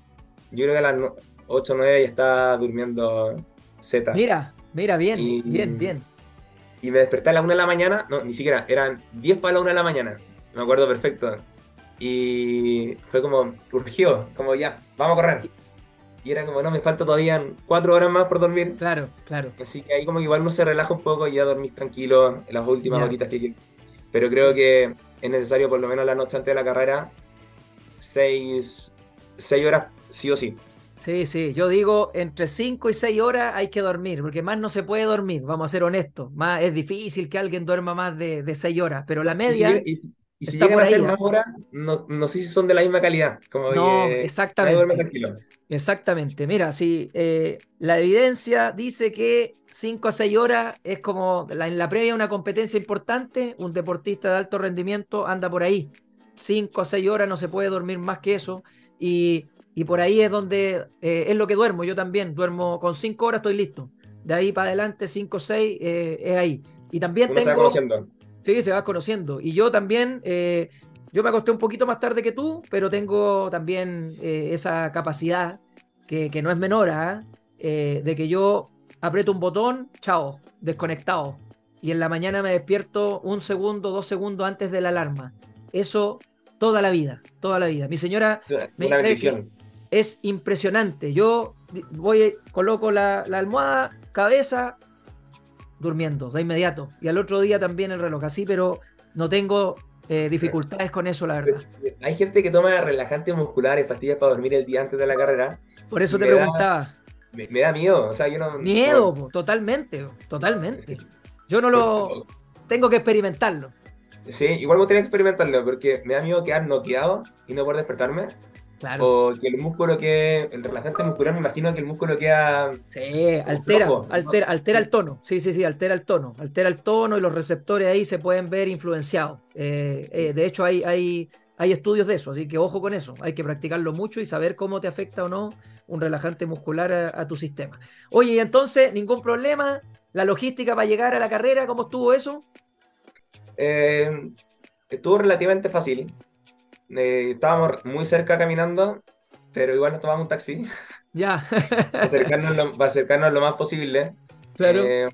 [SPEAKER 2] Yo creo que a las 8 o 9 ya estaba durmiendo Z.
[SPEAKER 1] Mira, mira, bien, bien, bien.
[SPEAKER 2] Y me desperté a las 1 de la mañana, no, ni siquiera, eran 10 para la 1 de la mañana. Me acuerdo perfecto. Y fue como, urgió, como ya, vamos a correr. Y era como, no, me falta todavía cuatro horas más por dormir.
[SPEAKER 1] Claro, claro.
[SPEAKER 2] Así que ahí como que igual uno se relaja un poco y ya dormís tranquilo en las últimas horitas que. Pero creo que es necesario por lo menos la noche antes de la carrera, seis, seis horas sí o sí.
[SPEAKER 1] Sí, sí, yo digo entre cinco y seis horas hay que dormir, porque más no se puede dormir, vamos a ser honestos. Más, es difícil que alguien duerma más de, de seis horas, pero la media...
[SPEAKER 2] Y si llegan a ser más horas, no, no, sé si son de la misma calidad. Como
[SPEAKER 1] no, exactamente. Exactamente. Mira, si eh, la evidencia dice que 5 a 6 horas es como en la previa una competencia importante, un deportista de alto rendimiento anda por ahí. 5 a 6 horas no se puede dormir más que eso. Y, y por ahí es donde eh, es lo que duermo. Yo también duermo con 5 horas, estoy listo. De ahí para adelante, 5 o 6 es ahí. Y también tengo.
[SPEAKER 2] Se
[SPEAKER 1] Sí, se va conociendo. Y yo también, eh, Yo me acosté un poquito más tarde que tú, pero tengo también eh, esa capacidad, que, que, no es menor, ¿ah? ¿eh? de que yo aprieto un botón, chao, desconectado. Y en la mañana me despierto un segundo, dos segundos antes de la alarma. Eso toda la vida, toda la vida. Mi señora me dice es impresionante. Yo voy, coloco la, la, almohada, cabeza, durmiendo de inmediato. Y al otro día también el reloj, así, pero no tengo eh, dificultades con eso, la verdad.
[SPEAKER 2] Hay gente que toma relajantes musculares, pastillas para dormir el día antes de la carrera.
[SPEAKER 1] Por eso te preguntaba.
[SPEAKER 2] me, da miedo, o sea, yo no...
[SPEAKER 1] Miedo, totalmente, totalmente. Yo no lo... Tengo que experimentarlo.
[SPEAKER 2] Sí, igual me gustaría experimentarlo porque me da miedo quedar noqueado y no poder despertarme. O que el músculo que. El relajante muscular, me imagino que el músculo queda.
[SPEAKER 1] Sí, altera, altera, altera el tono. Sí, sí, sí, altera el tono. Altera el tono y los receptores ahí se pueden ver influenciados. Eh, eh, de hecho, hay, hay, hay estudios de eso, así que ojo con eso. Hay que practicarlo mucho y saber cómo te afecta o no un relajante muscular a, tu sistema. Oye, y entonces, ningún problema. La logística para llegar a la carrera, ¿cómo estuvo eso?
[SPEAKER 2] Eh, estuvo relativamente fácil. Eh, estábamos muy cerca caminando, pero igual nos tomamos un taxi.
[SPEAKER 1] Ya.
[SPEAKER 2] para, acercarnos lo, acercarnos lo más posible.
[SPEAKER 1] Claro.
[SPEAKER 2] Eh,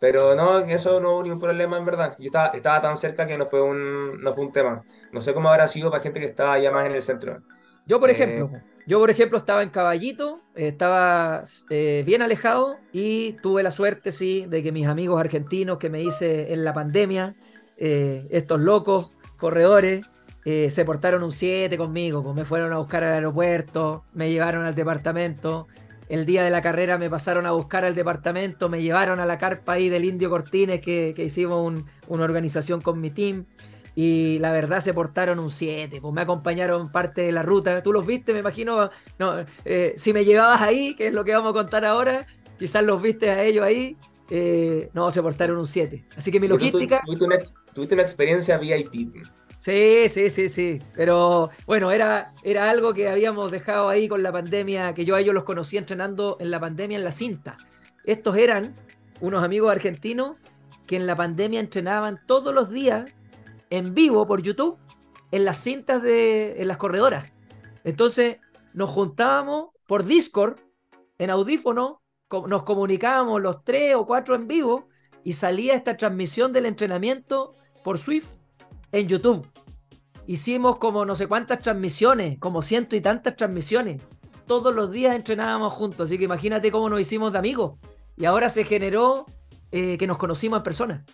[SPEAKER 2] pero no, eso no hubo ningún problema en verdad. Yo estaba, estaba tan cerca que no fue, un, no fue un tema. No sé cómo habrá sido para gente que estaba ya más en el centro.
[SPEAKER 1] Yo, por ejemplo, yo, por ejemplo, estaba en Caballito, estaba bien alejado y tuve la suerte, sí, de que mis amigos argentinos que me hice en la pandemia, eh, estos locos corredores, eh, se portaron un 7 conmigo, pues me fueron a buscar al aeropuerto, me llevaron al departamento. El día de la carrera me pasaron a buscar al departamento, me llevaron a la carpa ahí del Indio Cortines, que, hicimos una organización con mi team. Y la verdad se portaron un 7, pues me acompañaron parte de la ruta. Tú los viste, me imagino. No, eh, si me llevabas ahí, que es lo que vamos a contar ahora, quizás los viste a ellos ahí. Eh, no, se portaron un 7. Así que mi logística.
[SPEAKER 2] Tuviste una, tuviste una experiencia VIP.
[SPEAKER 1] Sí, sí, sí, sí. Pero bueno, era, era algo que habíamos dejado ahí con la pandemia, que yo a ellos los conocí entrenando en la pandemia en la cinta. Estos eran unos amigos argentinos que en la pandemia entrenaban todos los días en vivo por YouTube en las cintas de en las corredoras. Entonces nos juntábamos por Discord en audífono, nos comunicábamos los tres o cuatro en vivo y salía esta transmisión del entrenamiento por Swift en YouTube. Hicimos como no sé cuántas transmisiones, como ciento y tantas transmisiones. Todos los días entrenábamos juntos, así que imagínate cómo nos hicimos de amigos. Y ahora se generó eh, que nos conocimos en persona.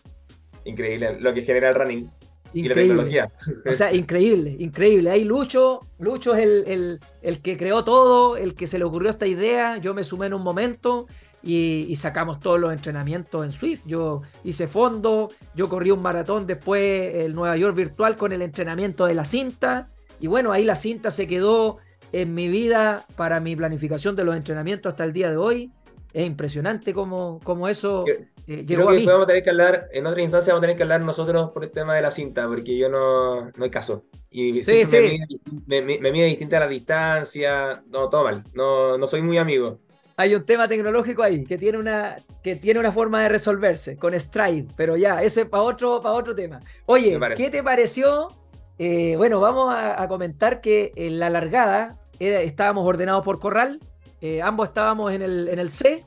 [SPEAKER 2] Increíble, lo que genera el running. Y la tecnología.
[SPEAKER 1] O sea, increíble, increíble. Ahí Lucho, Lucho es el, el, el, que creó todo, el que se le ocurrió esta idea. Yo me sumé en un momento y, sacamos todos los entrenamientos en Swift. Yo hice fondo, yo corrí un maratón después el Nueva York virtual con el entrenamiento de la cinta. Y bueno, ahí la cinta se quedó en mi vida para mi planificación de los entrenamientos hasta el día de hoy. Es impresionante cómo, cómo eso
[SPEAKER 2] eh, llegó creo que a mí. tener que hablar, en otra instancia vamos a tener que hablar nosotros por el tema de la cinta, porque yo no, no hay caso. Y sí, sí. Me, mide, me, distinta la distancia, no, todo mal, no, no soy muy amigo
[SPEAKER 1] hay un tema tecnológico ahí que tiene una, que tiene una forma de resolverse con Stride, pero ya, ese para otro, para otro tema. Oye, ¿qué te pareció? Eh, bueno, vamos a, comentar que en la largada estábamos ordenados por corral, eh, ambos estábamos en el, en el C.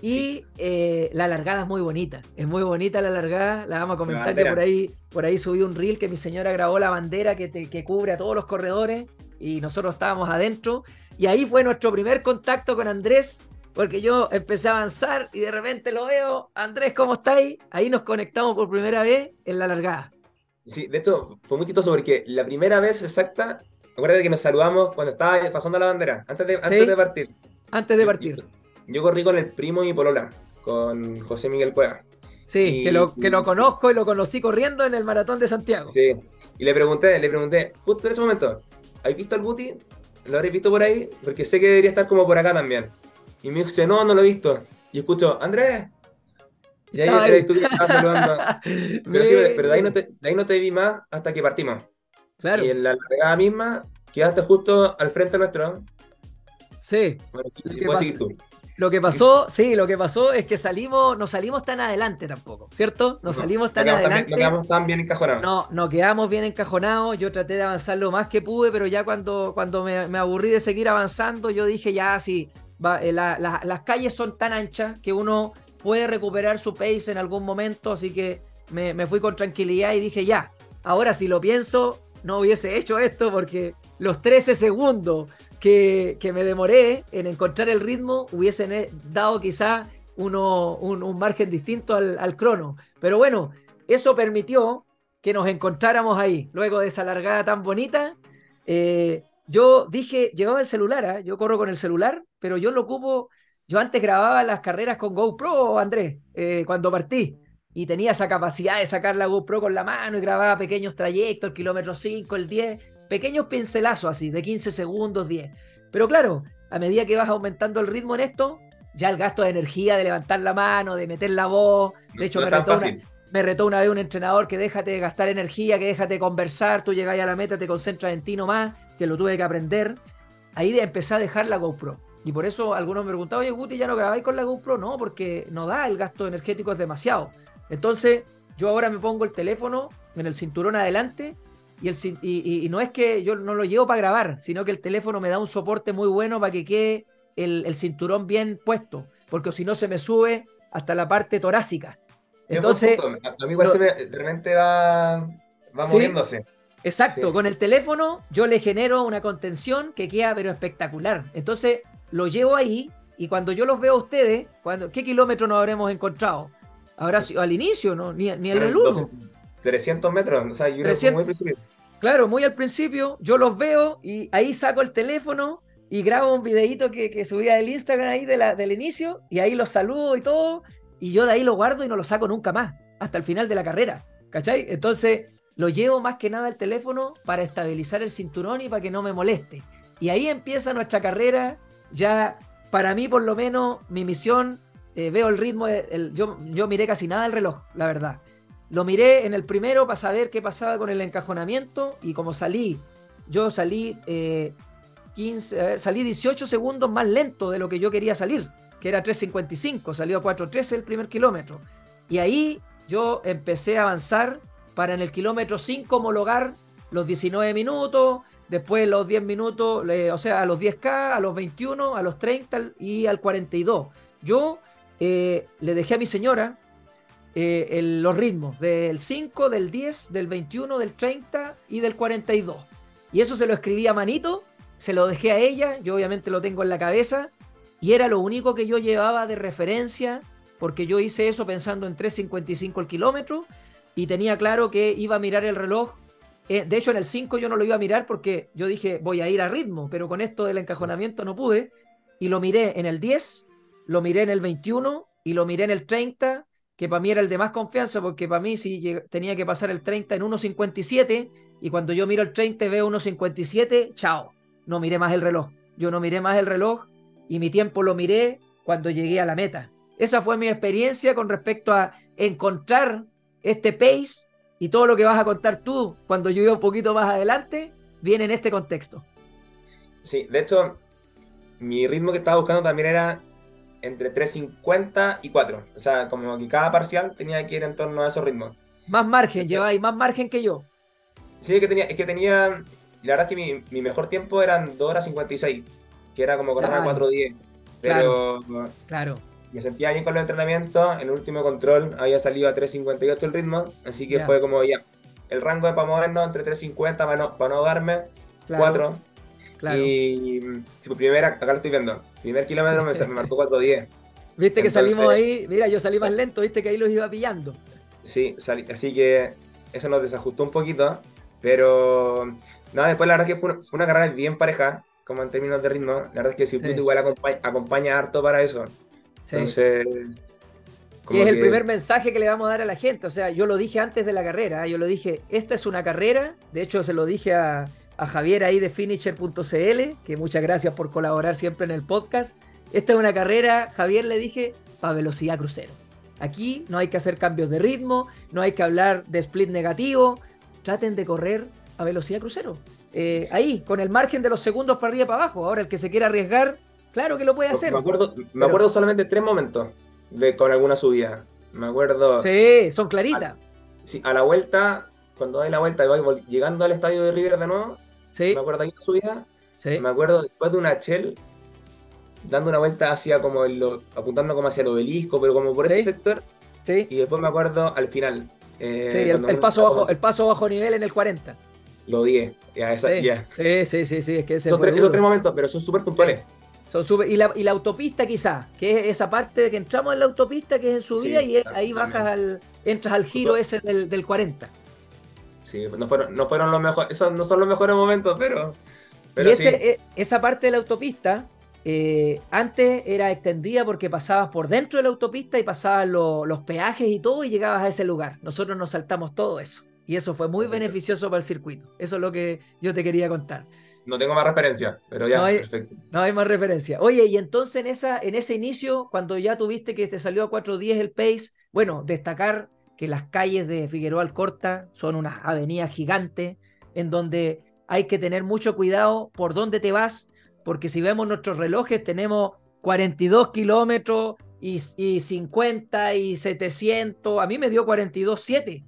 [SPEAKER 1] Y eh, la largada es muy bonita, es muy bonita la largada, la vamos a comentar que por ahí, por ahí subí un reel que mi señora grabó la bandera que, que cubre a todos los corredores y nosotros estábamos adentro. Y ahí fue nuestro primer contacto con Andrés, porque yo empecé a avanzar y de repente lo veo, Andrés, ¿cómo estáis? Ahí nos conectamos por primera vez en la largada.
[SPEAKER 2] Sí, de hecho fue muy chistoso porque la primera vez exacta, acuérdate que nos saludamos cuando estaba pasando la bandera, antes de, antes de partir.
[SPEAKER 1] Antes de partir.
[SPEAKER 2] Yo, corrí con el primo y Polola, con José Miguel Cueva.
[SPEAKER 1] Sí, que, lo, que lo conozco y lo conocí corriendo en el maratón de Santiago.
[SPEAKER 2] Sí, y le pregunté, le pregunté, justo en ese momento, ¿has visto al Buti? ¿Lo habréis visto por ahí? Porque sé que debería estar como por acá también. Y me dice, no, no lo he visto. Y escucho, Andrés. Y ahí, ahí. tú estabas saludando. pero, sí, pero de, ahí no te, de ahí no te vi más hasta que partimos. Claro. Y en la largada misma quedaste justo al frente nuestro.
[SPEAKER 1] Sí. Lo que pasó, sí, lo que pasó es que salimos, no salimos tan adelante tampoco, ¿cierto? No, salimos tan adelante.
[SPEAKER 2] no quedamos tan bien encajonados.
[SPEAKER 1] No, no quedamos bien encajonados. Yo traté de avanzar lo más que pude, pero ya cuando, cuando me, aburrí de seguir avanzando, yo dije ya, sí, eh, las calles son tan anchas que uno puede recuperar su pace en algún momento, así que me, me fui con tranquilidad y dije ya, ahora si lo pienso, no hubiese hecho esto porque los 13 segundos que, me demoré en encontrar el ritmo hubiesen eh, dado quizá uno, un, margen distinto al, crono. Pero bueno, eso permitió que nos encontráramos ahí, luego de esa largada tan bonita. Eh, yo dije, llevaba el celular, ¿ah? yo corro con el celular, pero yo lo ocupo, yo antes grababa las carreras con GoPro, Andrés, eh, cuando partí, y tenía esa capacidad de sacar la GoPro con la mano y grababa pequeños trayectos, el kilómetro 5, el 10, pequeños pincelazos así, de 15 segundos, 10. Pero claro, a medida que vas aumentando el ritmo en esto, ya el gasto de energía, de levantar la mano, de meter la voz, de hecho me, retó una, me, retó una, vez un entrenador que déjate de gastar energía, que déjate de conversar, tú llegas a la meta, te concentras en ti nomás, que lo tuve que aprender. Ahí de empecé a dejar la GoPro. Y por eso algunos me preguntaban, oye Guti, ¿ya no grabáis con la GoPro? No, porque no da, el gasto energético es demasiado. Entonces, yo ahora me pongo el teléfono en el cinturón adelante y, el, y, no es que yo no lo llevo para grabar, sino que el teléfono me da un soporte muy bueno para que quede el, cinturón bien puesto, porque si no se me sube hasta la parte torácica. Entonces,
[SPEAKER 2] a mí igual se me, realmente va, va moviéndose.
[SPEAKER 1] Exacto, con el teléfono yo le genero una contención que queda pero espectacular. Entonces lo llevo ahí y cuando yo los veo a ustedes, cuando, ¿qué kilómetro nos habremos encontrado? Habrá sido al inicio, ¿no? Ni, ni el 1.
[SPEAKER 2] 300 metros, o sea, yo 300, muy al principio.
[SPEAKER 1] Claro, muy al principio, yo los veo y ahí saco el teléfono y grabo un videito que, que subía del Instagram ahí de la, del inicio y ahí los saludo y todo y yo de ahí lo guardo y no lo saco nunca más, hasta el final de la carrera, ¿cachai? Entonces lo llevo más que nada al teléfono para estabilizar el cinturón y para que no me moleste. Y ahí empieza nuestra carrera, ya para mí por lo menos mi misión, eh, veo el ritmo, yo, yo miré casi nada del reloj, la verdad. Lo miré en el primero para saber qué pasaba con el encajonamiento y como salí, yo salí 15, eh, salí 18 segundos más lento de lo que yo quería salir, que era 3.55, salió a 4.13 el primer kilómetro. Y ahí yo empecé a avanzar para en el kilómetro 5 homologar los 19 minutos, después los 10 minutos, o sea, a los 10K, a los 21, a los 30 y al 42. Yo eh, le dejé a mi señora eh, los ritmos del 5, del 10, del 21, del 30 y del 42. Y eso se lo escribí a manito, se lo dejé a ella, yo obviamente lo tengo en la cabeza, y era lo único que yo llevaba de referencia, porque yo hice eso pensando en 3.55 el kilómetro, y tenía claro que iba a mirar el reloj. Eh, de hecho, en el 5 yo no lo iba a mirar porque yo dije, voy a ir a ritmo, pero con esto del encajonamiento no pude, y lo miré en el 10, lo miré en el 21 y lo miré en el 30 que para mí era el de más confianza, porque para mí si tenía que pasar el 30 en 1.57, y cuando yo miro el 30 y veo 1.57, chao, no miré más el reloj. Yo no miré más el reloj y mi tiempo lo miré cuando llegué a la meta. Esa fue mi experiencia con respecto a encontrar este pace y todo lo que vas a contar tú cuando yo un poquito más adelante viene en este contexto.
[SPEAKER 2] Sí, de hecho, mi ritmo que estaba buscando también era entre 3.50 y 4. O sea, como que cada parcial tenía que ir en torno a esos ritmos.
[SPEAKER 1] Más margen, lleváis más margen que yo.
[SPEAKER 2] Sí, es que tenía, es que tenía, la verdad es que mi, mejor tiempo eran 2 horas 56, que era como correr a 4.10. Pero
[SPEAKER 1] claro,
[SPEAKER 2] me sentía bien con los entrenamientos, en el último control había salido a 3.58 el ritmo, así que fue como ya, el rango de para movernos entre 3.50 para no, para no darme, 4. Y si por primera, acá lo estoy viendo, primer kilómetro me, me marcó 4.10.
[SPEAKER 1] Viste que salimos ahí, mira, yo salí más lento, viste que ahí los iba pillando.
[SPEAKER 2] Sí, así que eso nos desajustó un poquito, pero nada, después la verdad es que fue una, carrera bien pareja, como en términos de ritmo. La verdad es que si sí. igual acompaña, harto para eso. Entonces...
[SPEAKER 1] Que es el primer mensaje que le vamos a dar a la gente. O sea, yo lo dije antes de la carrera. Yo lo dije, esta es una carrera. De hecho, se lo dije a, a Javier ahí de finisher.cl, que muchas gracias por colaborar siempre en el podcast. Esta es una carrera, Javier le dije, para velocidad crucero. Aquí no hay que hacer cambios de ritmo, no hay que hablar de split negativo. Traten de correr a velocidad crucero. Eh, ahí, con el margen de los segundos para arriba y para abajo. Ahora, el que se quiera arriesgar, Claro que lo puede hacer.
[SPEAKER 2] Me acuerdo, me acuerdo solamente tres momentos de, con alguna subida. Me acuerdo.
[SPEAKER 1] Sí, son claritas.
[SPEAKER 2] A, sí, a la vuelta, cuando doy la vuelta y voy llegando al estadio de River de nuevo. Sí. Me acuerdo ahí una subida. Sí. Me acuerdo después de una Shell dando una vuelta hacia como el, apuntando como hacia el obelisco, pero como por ese sector. Sí. Y después me acuerdo al final.
[SPEAKER 1] Eh, sí, el, paso bajo, el paso bajo nivel en el 40.
[SPEAKER 2] Lo 10. Ya, esa,
[SPEAKER 1] sí. sí, sí, sí, sí, es que ese
[SPEAKER 2] son tres, esos tres momentos, pero son súper puntuales.
[SPEAKER 1] Son super, y, la, y la autopista quizá, que es esa parte de que entramos en la autopista que es en subida y ahí bajas al, entras al giro ese del, del 40.
[SPEAKER 2] Sí, no fueron, no fueron los mejores, esos no son los mejores momentos, pero...
[SPEAKER 1] pero y ese, e, esa parte de la autopista eh, antes era extendida porque pasabas por dentro de la autopista y pasabas los peajes y todo y llegabas a ese lugar. Nosotros nos saltamos todo eso. Y eso fue muy beneficioso para el circuito. Eso es lo que yo te quería contar.
[SPEAKER 2] No tengo más referencia, pero ya,
[SPEAKER 1] no hay,
[SPEAKER 2] perfecto.
[SPEAKER 1] No hay más referencia. Oye, y entonces en, esa, en ese inicio, cuando ya tuviste que te salió a 4.10 el pace, bueno, destacar que las calles de Figueroa Alcorta son unas avenidas gigantes en donde hay que tener mucho cuidado por dónde te vas, porque si vemos nuestros relojes tenemos 42 kilómetros y, y 50 y 700, a mí me dio 42.7.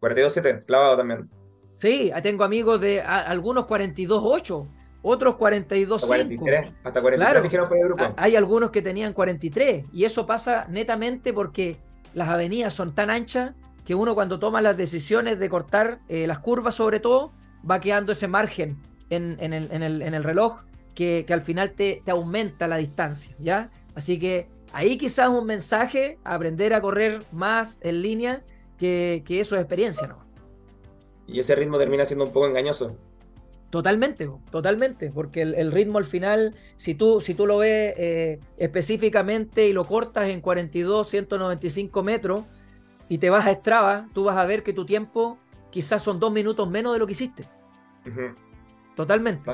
[SPEAKER 2] 42.7, clavado también.
[SPEAKER 1] Sí, tengo amigos de algunos 42.8, otros 42.5.
[SPEAKER 2] Hasta 43 dijeron por el grupo.
[SPEAKER 1] Hay algunos que tenían 43 y eso pasa netamente porque las avenidas son tan anchas que uno cuando toma las decisiones de cortar eh, las curvas sobre todo, va quedando ese margen en, el, reloj que, que, al final te, aumenta la distancia, ¿ya? Así que ahí quizás un mensaje, aprender a correr más en línea que, eso es experiencia, ¿no?
[SPEAKER 2] Y ese ritmo termina siendo un poco engañoso.
[SPEAKER 1] Totalmente, totalmente, porque el, ritmo al final, si tú, si tú lo ves eh, específicamente y lo cortas en 42, 195 metros y te vas a Strava, tú vas a ver que tu tiempo quizás son dos minutos menos de lo que hiciste. Totalmente.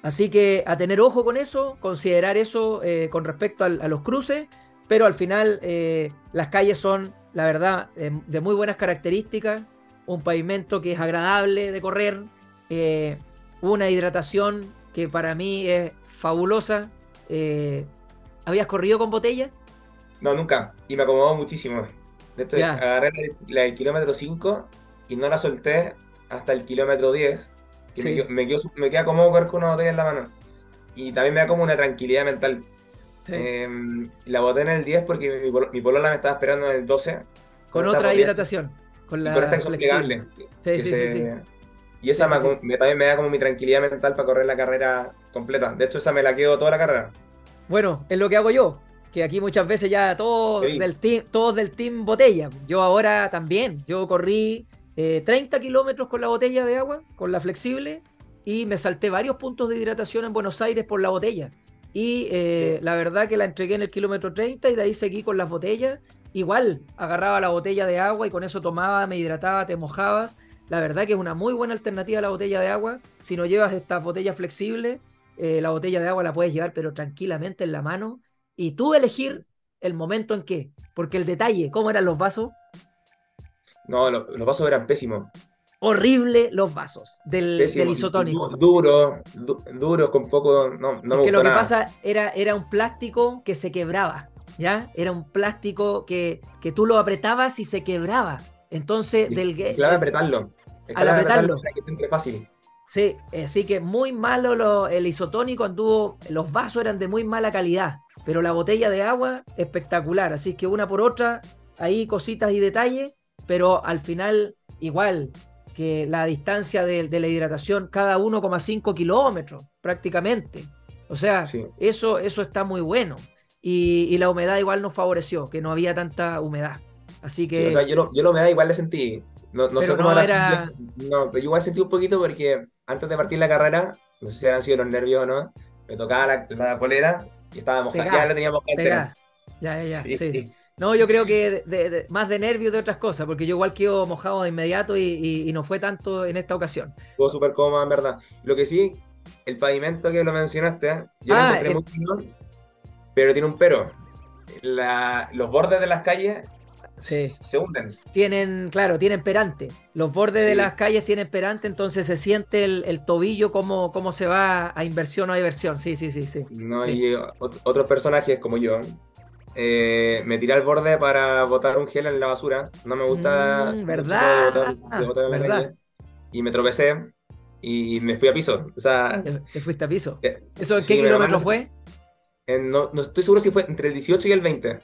[SPEAKER 1] Así que a tener ojo con eso, considerar eso eh, con respecto a los cruces, pero al final eh, las calles son la verdad, de, muy buenas características, un pavimento que es agradable de correr, eh, una hidratación que para mí es fabulosa. Eh, ¿Habías corrido con botella?
[SPEAKER 2] No, nunca, y me acomodó muchísimo. De hecho, agarré la, del kilómetro 5 y no la solté hasta el kilómetro 10. me, me, me queda cómodo correr con una botella en la mano. Y también me da como una tranquilidad mental. Em, la boté en el 10 porque mi, mi, polola me estaba esperando en el 12.
[SPEAKER 1] Con otra hidratación. Con la
[SPEAKER 2] esta flexible. Sí, sí, sí, Y esa me, también me da como mi tranquilidad mental para correr la carrera completa. De hecho, esa me la quedo toda la carrera.
[SPEAKER 1] Bueno, es lo que hago yo. Que aquí muchas veces ya todos, del, team, todos del team botella. Yo ahora también. Yo corrí 30 eh, kilómetros con la botella de agua, con la flexible, y me salté varios puntos de hidratación en Buenos Aires por la botella. Y eh, la verdad que la entregué en el kilómetro 30 y de ahí seguí con las botellas. Igual, agarraba la botella de agua y con eso tomaba, me hidrataba, te mojabas. La verdad que es una muy buena alternativa a la botella de agua. Si no llevas estas botellas flexibles, eh, la botella de agua la puedes llevar pero tranquilamente en la mano. Y tú elegir el momento en que. Porque el detalle, ¿cómo eran los vasos?
[SPEAKER 2] No, los vasos eran pésimos
[SPEAKER 1] horrible los vasos del, isotónico.
[SPEAKER 2] Duro, duro, con poco. No, no
[SPEAKER 1] que lo que pasa era, era un plástico que se quebraba, ¿ya? Era un plástico que, que tú lo apretabas y se quebraba. Entonces, del.
[SPEAKER 2] Claro, apretarlo.
[SPEAKER 1] Al apretarlo.
[SPEAKER 2] que fácil.
[SPEAKER 1] Sí, así que muy malo el isotónico anduvo. Los vasos eran de muy mala calidad, pero la botella de agua espectacular. Así que una por otra, ahí cositas y detalles, pero al final, igual, que la distancia de, la hidratación cada 1,5 kilómetros prácticamente. O sea, eso, eso está muy bueno. Y, la humedad igual nos favoreció, que no había tanta humedad. Así que...
[SPEAKER 2] o sea, yo, yo la humedad igual la sentí. No, no sé cómo era... No, pero yo igual sentí un poquito porque antes de partir la carrera, no sé si eran sido los nervios o no, me tocaba la, la polera y estaba mojada. Ya la teníamos
[SPEAKER 1] mojada Ya, ya, ya. sí. No, yo creo que más de nervios de otras cosas, porque yo igual quedo mojado de inmediato y, no fue tanto en esta ocasión.
[SPEAKER 2] Fue súper cómodo, en verdad. Lo que sí, el pavimento que lo mencionaste, ¿eh? yo lo ah, encontré muy pero tiene un pero. los bordes de las calles se hunden.
[SPEAKER 1] Tienen, claro, tienen perante. Los bordes de las calles tienen perante, entonces se siente el, tobillo como, cómo se va a inversión o a diversión. Sí, sí, sí, sí.
[SPEAKER 2] No, y otros personajes como yo. Eh, me tiré al borde para botar un gel en la basura. No me gusta.
[SPEAKER 1] Mm, ¿Verdad?
[SPEAKER 2] y me tropecé y me fui a piso. O sea,
[SPEAKER 1] ¿Te, fuiste a piso? Eh, ¿Eso en qué kilómetro fue?
[SPEAKER 2] no, no, estoy seguro si fue entre el 18 y el 20.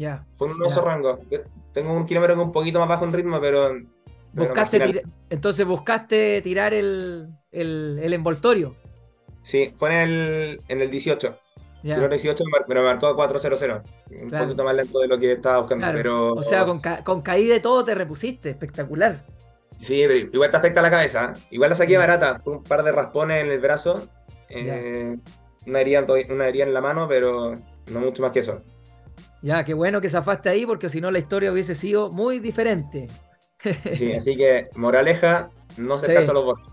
[SPEAKER 1] Ya.
[SPEAKER 2] Fue un oso rango. Tengo un kilómetro que un poquito más bajo en ritmo, pero.
[SPEAKER 1] Buscaste entonces buscaste tirar el, el, envoltorio.
[SPEAKER 2] Sí, fue en el, en el 18. Ya. el 18 me marcó 4-0-0. Un poquito más lento de lo que estaba buscando. Pero...
[SPEAKER 1] O sea, con, con caída de todo te repusiste. Espectacular.
[SPEAKER 2] Sí, pero igual te afecta la cabeza. ¿eh? Igual la saqué barata. Un par de raspones en el brazo. Eh, una, herida, una herida en la mano, pero no mucho más que eso.
[SPEAKER 1] Ya, qué bueno que zafaste ahí, porque si no la historia hubiese sido muy diferente.
[SPEAKER 2] Sí, así que, moraleja, no se sí. los bordes.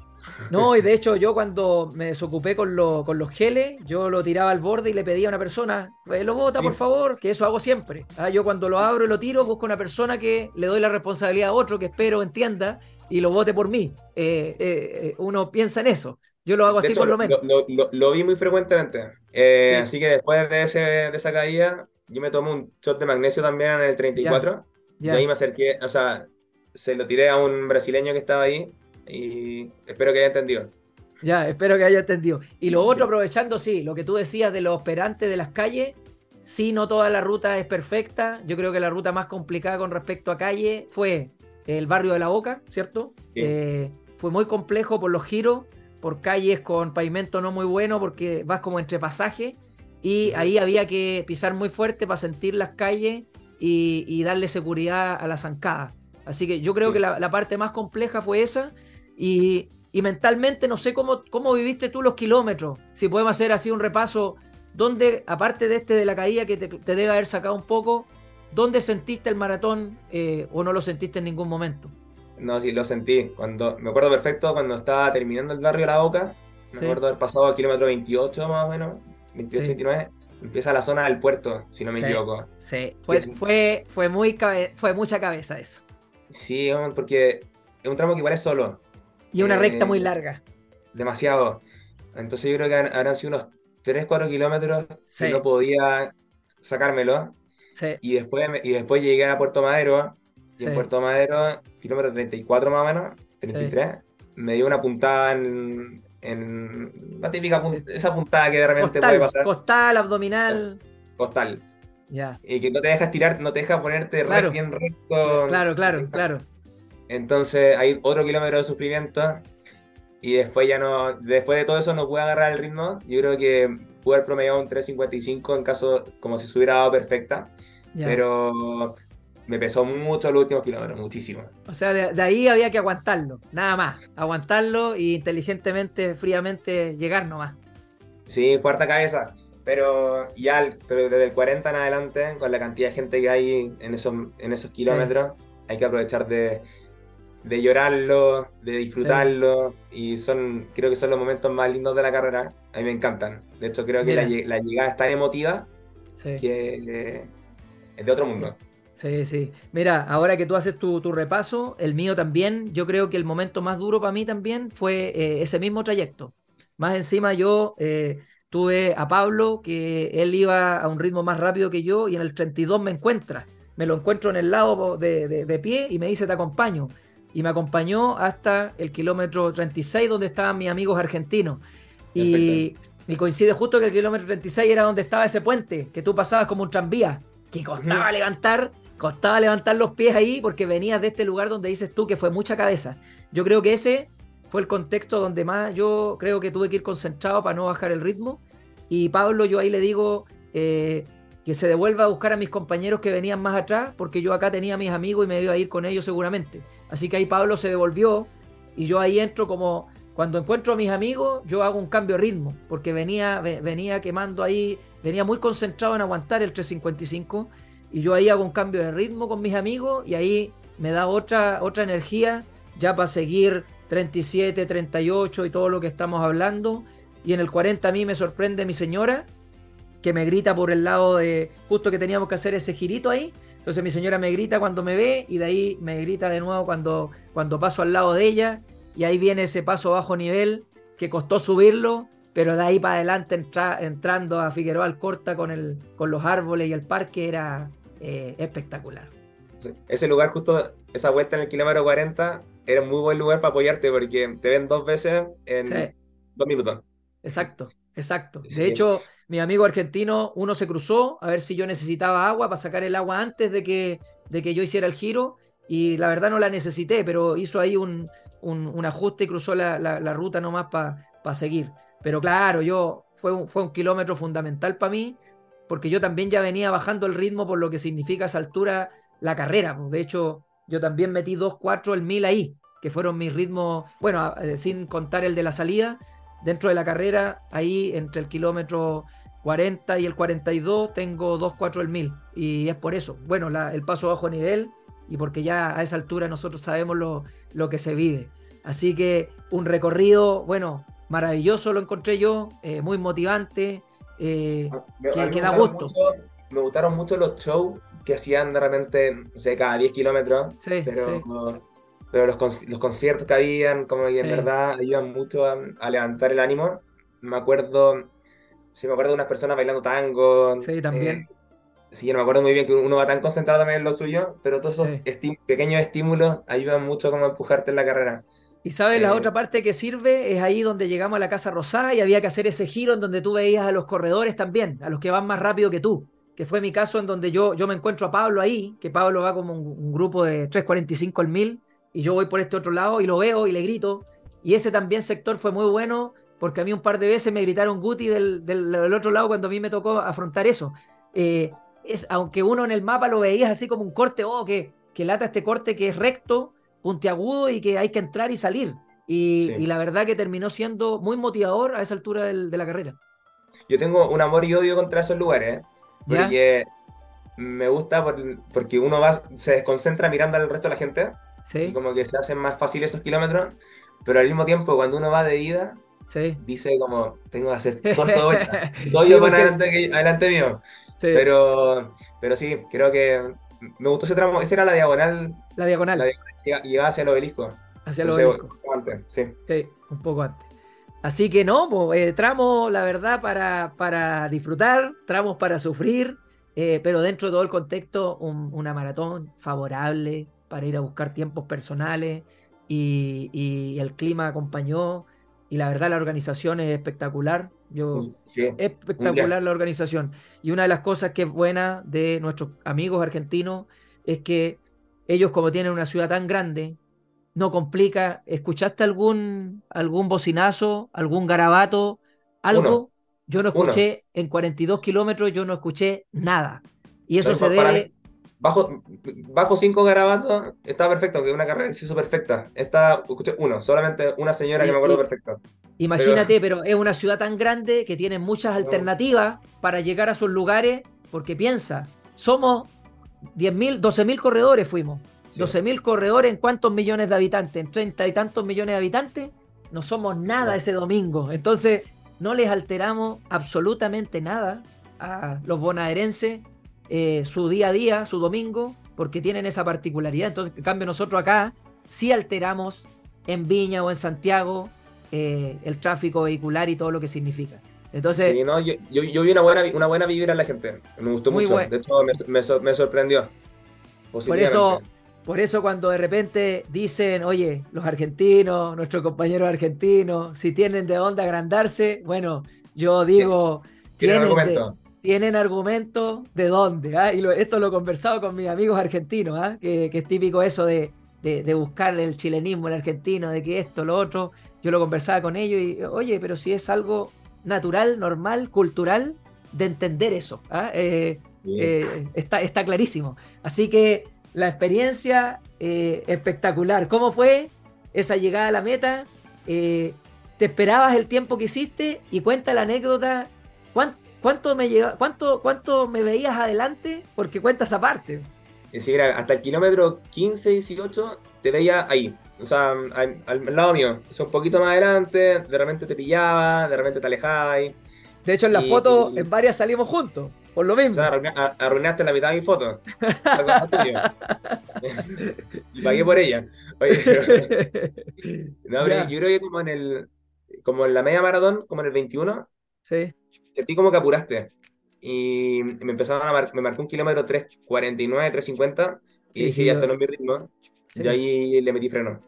[SPEAKER 1] No, y de hecho yo cuando me desocupé con, con los geles, yo lo tiraba al borde y le pedía a una persona, eh, lo bota por favor, que eso hago siempre. Ah, yo cuando lo abro y lo tiro, busco una persona que le doy la responsabilidad a otro, que espero entienda, y lo vote por mí. Eh, eh, uno piensa en eso. Yo lo hago así por lo menos.
[SPEAKER 2] Lo, vi muy frecuentemente. Así que después de, ese, de esa caída, yo me tomo un shot de magnesio también en el 34. Y ahí me acerqué, o sea, se lo tiré a un brasileño que estaba ahí y espero que haya entendido.
[SPEAKER 1] Ya, espero que haya entendido. Y lo otro, aprovechando, sí, lo que tú decías de los operantes de las calles, sí, no toda la ruta es perfecta. Yo creo que la ruta más complicada con respecto a calle fue el barrio de la Boca, ¿cierto? Eh, fue muy complejo por los giros, por calles con pavimento no muy bueno, porque vas como entre pasajes y ahí había que pisar muy fuerte para sentir las calles y, darle seguridad a la zancada. Así que yo creo que la, parte más compleja fue esa y, mentalmente no sé cómo, cómo viviste tú los kilómetros. Si podemos hacer así un repaso, ¿dónde, aparte de este de la caída que te, debe haber sacado un poco, ¿dónde sentiste el maratón eh, o no lo sentiste en ningún momento?
[SPEAKER 2] No, sí, lo sentí. Cuando, me acuerdo perfecto cuando estaba terminando el barrio La Boca. Me acuerdo haber pasado al kilómetro 28 más o menos. 28-29, empieza la zona del puerto, si no me equivoco.
[SPEAKER 1] Sí, fue, fue, fue, muy fue mucha cabeza eso.
[SPEAKER 2] Sí, porque es un tramo que es solo.
[SPEAKER 1] Y una recta muy eh, larga.
[SPEAKER 2] Demasiado. Entonces yo creo que habrán sido unos 3-4 kilómetros que no podía sacármelo. Sí. Y, después, y después llegué a Puerto Madero. Y en Puerto Madero, kilómetro 34 más o menos, 33, me dio una puntada en, en la típica esa puntada que de repente puede pasar.
[SPEAKER 1] Costal, abdominal.
[SPEAKER 2] Costal. Ya. Y que no te dejas tirar, no te deja ponerte bien recto.
[SPEAKER 1] Claro, claro, claro.
[SPEAKER 2] Entonces hay otro kilómetro de sufrimiento. Y después ya no, después de todo eso no pude agarrar el ritmo. Yo creo que pude haber promediado un 3.55 en caso como si se hubiera dado perfecta. Pero me pesó mucho los últimos kilómetros, muchísimo.
[SPEAKER 1] O sea, de, ahí había que aguantarlo, nada más. Aguantarlo y inteligentemente, fríamente llegar nomás.
[SPEAKER 2] Sí, fuerte cabeza. Pero ya pero desde el 40 en adelante, con la cantidad de gente que hay en esos, en esos kilómetros, hay que aprovechar de, de llorarlo, de disfrutarlo. Y son, creo que son los momentos más lindos de la carrera. A mí me encantan. De hecho, creo que la, llegada es tan emotiva que es de otro mundo.
[SPEAKER 1] Sí, sí. Mira, ahora que tú haces tu, repaso, el mío también, yo creo que el momento más duro para mí también fue eh, ese mismo trayecto. Más encima yo eh, tuve a Pablo, que él iba a un ritmo más rápido que yo y en el 32 me encuentra. Me lo encuentro en el lado de, pie y me dice, te acompaño. Y me acompañó hasta el kilómetro 36 donde estaban mis amigos argentinos. Y, y, coincide justo que el kilómetro 36 era donde estaba ese puente, que tú pasabas como un tranvía, que costaba levantar Costaba levantar los pies ahí porque venías de este lugar donde dices tú que fue mucha cabeza. Yo creo que ese fue el contexto donde más yo creo que tuve que ir concentrado para no bajar el ritmo. Y Pablo, yo ahí le digo eh, que se devuelva a buscar a mis compañeros que venían más atrás, porque yo acá tenía a mis amigos y me iba a ir con ellos seguramente. Así que ahí Pablo se devolvió y yo ahí entro como cuando encuentro a mis amigos, yo hago un cambio de ritmo, porque venía, venía quemando ahí, venía muy concentrado en aguantar el 355 y yo ahí hago un cambio de ritmo con mis amigos y ahí me da otra, otra energía ya para seguir 37, 38 y todo lo que estamos hablando. Y en el 40 a mí me sorprende mi señora, que me grita por el lado de justo que teníamos que hacer ese girito ahí. Entonces mi señora me grita cuando me ve y de ahí me grita de nuevo cuando, cuando paso al lado de ella y ahí viene ese paso bajo nivel que costó subirlo, pero de ahí para adelante entrando a Figueroa Alcorta con, el, con los árboles y el parque era eh, espectacular.
[SPEAKER 2] Ese lugar justo, esa vuelta en el kilómetro 40, era un muy buen lugar para apoyarte porque te ven dos veces en dos minutos.
[SPEAKER 1] Exacto, exacto. De hecho, mi amigo argentino, uno se cruzó a ver si yo necesitaba agua para sacar el agua antes de que, de que yo hiciera el giro y la verdad no la necesité, pero hizo ahí un, un, ajuste y cruzó la, la, ruta nomás para seguir. Pero claro, yo fue un, fue un kilómetro fundamental para mí porque yo también ya venía bajando el ritmo por lo que significa esa altura la carrera. Pues. De hecho, yo también metí 2.4 el mil ahí, que fueron mis ritmos, bueno, eh, sin contar el de la salida, dentro de la carrera, ahí entre el kilómetro 40 y el 42 tengo 2.4 el 1000 y es por eso. Bueno, el paso bajo nivel y porque ya a esa altura nosotros sabemos lo, lo que se vive. Así que un recorrido, bueno, maravilloso lo encontré yo, eh, muy motivante, eh, ah, que, da gusto.
[SPEAKER 2] me gustaron mucho los shows que hacían de repente, no sé, cada 10 kilómetros, pero, pero los, los, conciertos que habían, como que en verdad ayudan mucho a levantar el ánimo. Me acuerdo Sí, me acuerdo de unas personas bailando tango.
[SPEAKER 1] Sí, también. Eh,
[SPEAKER 2] sí, no me acuerdo muy bien que uno va tan concentrado también en lo suyo, pero todos esos pequeños estímulos ayudan mucho como a empujarte en la carrera.
[SPEAKER 1] Y sabes, la eh, otra parte que sirve es ahí donde llegamos a la Casa Rosada y había que hacer ese giro en donde tú veías a los corredores también, a los que van más rápido que tú, que fue mi caso en donde yo, yo me encuentro a Pablo ahí, que Pablo va como un, grupo de 3.45 al 1000 y yo voy por este otro lado y lo veo y le grito. Y ese también sector fue muy bueno porque a mí un par de veces me gritaron Guti del, del, otro lado cuando a mí me tocó afrontar eso. Eh, es, aunque uno en el mapa lo veías así como un corte, oh, que, que lata este corte que es recto, puntiagudo y que hay que entrar y salir. Y, y la verdad que terminó siendo muy motivador a esa altura del, de la carrera.
[SPEAKER 2] Yo tengo un amor y odio contra esos lugares, ¿eh? porque me gusta porque uno va, se desconcentra mirando al resto de la gente, ¿Sí? y como que se hacen más fáciles esos kilómetros, pero al mismo tiempo cuando uno va de ida, Dice como, tengo que hacer todo vuelta. Todo yo adelante, adelante, mío. Pero, pero sí, creo que me gustó ese tramo. Esa era la diagonal.
[SPEAKER 1] La diagonal. La
[SPEAKER 2] diagonal llegaba hacia el obelisco.
[SPEAKER 1] Hacia el obelisco. Un poco antes, sí. Sí, un poco antes. Así que no, pues, tramo, la verdad, para, para disfrutar, tramos para sufrir, eh, pero dentro de todo el contexto, una maratón favorable para ir a buscar tiempos personales y, y el clima acompañó y la verdad la organización es espectacular. Yo, espectacular la organización. Y una de las cosas que es buena de nuestros amigos argentinos es que ellos como tienen una ciudad tan grande, no complica. ¿Escuchaste algún, algún bocinazo, algún garabato, algo? Yo no escuché, en 42 kilómetros yo no escuché nada. Y eso se debe
[SPEAKER 2] bajo, bajo cinco garabatos, está perfecto, que es una carrera se hizo perfecta. Está, escuché uno, solamente una señora que me acuerdo perfecto.
[SPEAKER 1] Imagínate, pero... es una ciudad tan grande que tiene muchas alternativas para llegar a sus lugares, porque piensa, somos 10.000, 12.000 corredores fuimos. 12.000 corredores en cuántos millones de habitantes, en 30 y tantos millones de habitantes, no somos nada ese domingo. Entonces, no les alteramos absolutamente nada a los bonaerenses eh, su día a día, su domingo, porque tienen esa particularidad. Entonces, en cambio, nosotros acá sí alteramos en Viña o en Santiago eh, el tráfico vehicular y todo lo que significa. Entonces,
[SPEAKER 2] sí, no, yo, yo, vi una buena, una buena vibra en la gente. Me gustó mucho. De hecho, me, me, sorprendió.
[SPEAKER 1] Por eso, por eso cuando de repente dicen, oye, los argentinos, nuestros compañeros argentinos, si tienen de dónde agrandarse, bueno, yo digo,
[SPEAKER 2] tienen, argumento
[SPEAKER 1] tienen argumentos de dónde. ¿ah? Y esto lo he conversado con mis amigos argentinos, ¿ah? que, es típico eso de, de, buscar el chilenismo en argentino, de que esto, lo otro. Yo lo conversaba con ellos y, oye, pero si es algo natural, normal, cultural, de entender eso. ¿ah? Eh, eh, está, está clarísimo. Así que la experiencia eh, espectacular. ¿Cómo fue esa llegada a la meta? ¿Te esperabas el tiempo que hiciste? Y cuenta la anécdota. ¿Cuánto, ¿Cuánto me, cuánto, ¿Cuánto me veías adelante? Porque cuentas aparte.
[SPEAKER 2] Es decir, hasta el kilómetro 15, 18 te veía ahí, o sea, al, lado mío. O sea, un poquito más adelante, de repente te pillaba, de repente te alejabas.
[SPEAKER 1] De hecho, en la foto, en varias salimos juntos. Por lo mismo.
[SPEAKER 2] O sea, arruinaste la mitad de mi foto. y pagué por ella. no, yo creo que como en el, como en la media maratón, como en el 21,
[SPEAKER 1] sí.
[SPEAKER 2] sentí como que apuraste. Y me empezaron a mar me marcó un kilómetro 3.49, 3.50 y dije, ya esto no es mi ritmo. Y ahí le metí freno.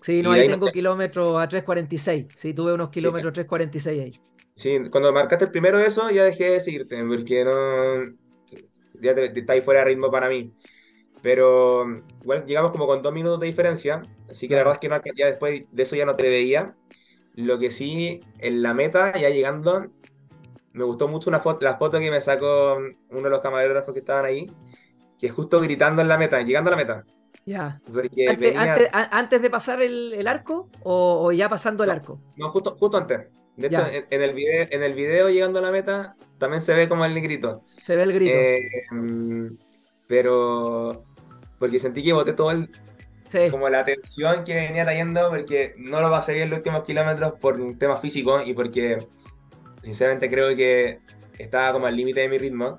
[SPEAKER 1] Sí, no, ahí, tengo kilómetros a 3.46. Sí, tuve unos kilómetros a 3.46 ahí.
[SPEAKER 2] Sí, cuando marcaste el primero de eso, ya dejé de seguirte, porque no. Ya te, está ahí fuera de ritmo para mí. Pero igual llegamos como con dos minutos de diferencia, así que la verdad es que no, ya después de eso ya no te veía. Lo que sí, en la meta, ya llegando, me gustó mucho una foto, la foto que me sacó uno de los camarógrafos que estaban ahí, que es justo gritando en la meta, llegando a la meta.
[SPEAKER 1] Ya. Antes, de pasar el, arco o, ya pasando el arco?
[SPEAKER 2] No, justo, justo antes. De hecho, en, el video, en el video llegando a la meta también se ve como el grito.
[SPEAKER 1] Se ve el grito.
[SPEAKER 2] Eh, pero porque sentí que boté todo el, como la tensión que venía trayendo porque no lo va a seguir en los últimos kilómetros por un tema físico y porque sinceramente creo que estaba como al límite de mi ritmo.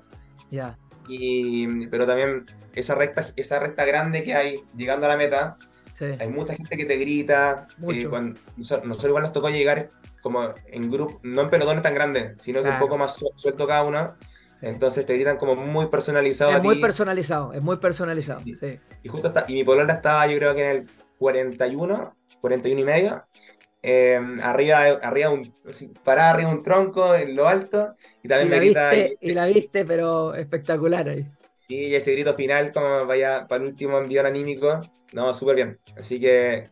[SPEAKER 1] Ya.
[SPEAKER 2] Y, pero también esa recta, esa recta grande que hay llegando a la meta, hay mucha gente que te grita. Eh, cuando, nosotros igual nos tocó llegar como en grupo, no en pelotones tan grandes, sino que un poco más suelto cada uno. Entonces te gritan como muy personalizado.
[SPEAKER 1] Es muy personalizado, es muy personalizado. Sí.
[SPEAKER 2] Y justo está, y mi polola estaba yo creo que en el 41, 41 y medio. Em, arriba, arriba un, parada arriba de un tronco en lo alto y también
[SPEAKER 1] me grita y la viste pero espectacular ahí
[SPEAKER 2] sí y ese grito final como vaya para el último envío anímico no súper bien así que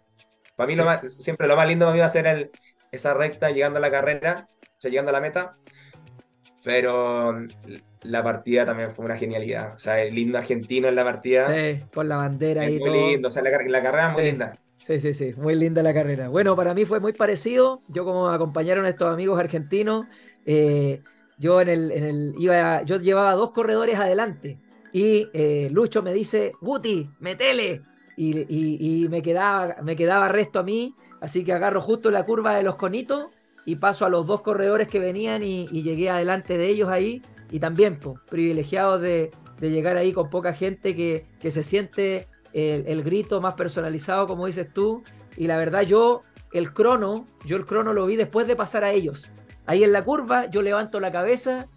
[SPEAKER 2] para mí lo más, siempre lo más lindo para mí va a ser el, esa recta llegando a la carrera, o sea, llegando a la meta. Pero la partida también fue una genialidad. O sea, el lindo argentino en la partida.
[SPEAKER 1] Sí, con la bandera
[SPEAKER 2] y
[SPEAKER 1] muy
[SPEAKER 2] lindo, o sea, la, la carrera muy linda.
[SPEAKER 1] Sí, sí, sí, muy linda la carrera. Bueno, para mí fue muy parecido. Yo como acompañaron a estos amigos argentinos, eh, yo en el, en el iba, yo llevaba dos corredores adelante y eh, Lucho me dice, Guti, metele. Y, y, me, quedaba, me quedaba resto a mí Así que agarro justo la curva de los conitos y paso a los dos corredores que venían y, llegué adelante de ellos ahí. Y también, pues, privilegiado de, llegar ahí con poca gente que, se siente el, grito más personalizado, como dices tú. Y la verdad, yo el crono, yo el crono lo vi después de pasar a ellos. Ahí en la curva, yo levanto la cabeza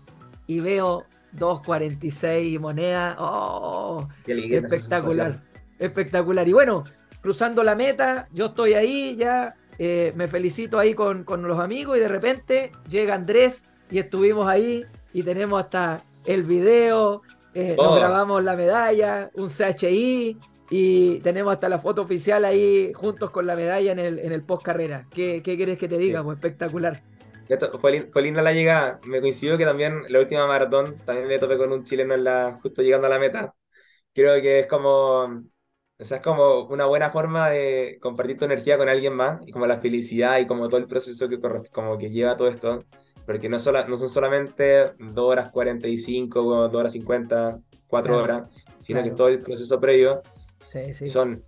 [SPEAKER 1] y veo 2.46 moneda. ¡Oh! espectacular. Espectacular. Y bueno, cruzando la meta, yo estoy ahí ya, eh, me felicito ahí con, los amigos y de repente llega Andrés y estuvimos ahí y tenemos hasta el video, eh, nos grabamos la medalla, un CHI y tenemos hasta la foto oficial ahí juntos con la medalla en el, en el post carrera. ¿Qué, ¿Qué, quieres que te diga? Pues espectacular.
[SPEAKER 2] Fue, fue, linda la llegada. Me coincidió que también la última maratón también me topé con un chileno en la, justo llegando a la meta. Creo que es como o sea, es como una buena forma de compartir tu energía con alguien más y como la felicidad y como todo el proceso que, como que lleva todo esto. Porque no, sola, no son solamente 2 horas 45, 2 horas 50, 4 horas, sino que todo el proceso previo
[SPEAKER 1] sí, sí.
[SPEAKER 2] son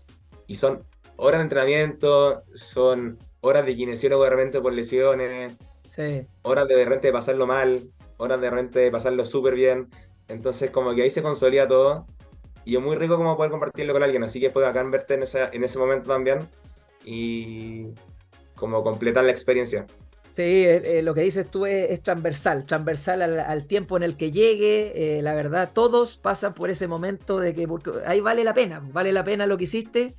[SPEAKER 2] y son horas de entrenamiento, son horas de kinesiólogo de repente por lesiones,
[SPEAKER 1] sí.
[SPEAKER 2] horas de de repente pasarlo mal, horas de repente pasarlo súper bien. Entonces como que ahí se consolida todo y es muy rico como poder compartirlo con alguien, así que fue bacán verte en, en ese momento también y como completar la experiencia.
[SPEAKER 1] Sí, eh, eh, lo que dices tú es, transversal, transversal al, tiempo en el que llegue. Eh, la verdad, todos pasan por ese momento de que ahí vale la pena, vale la pena lo que hiciste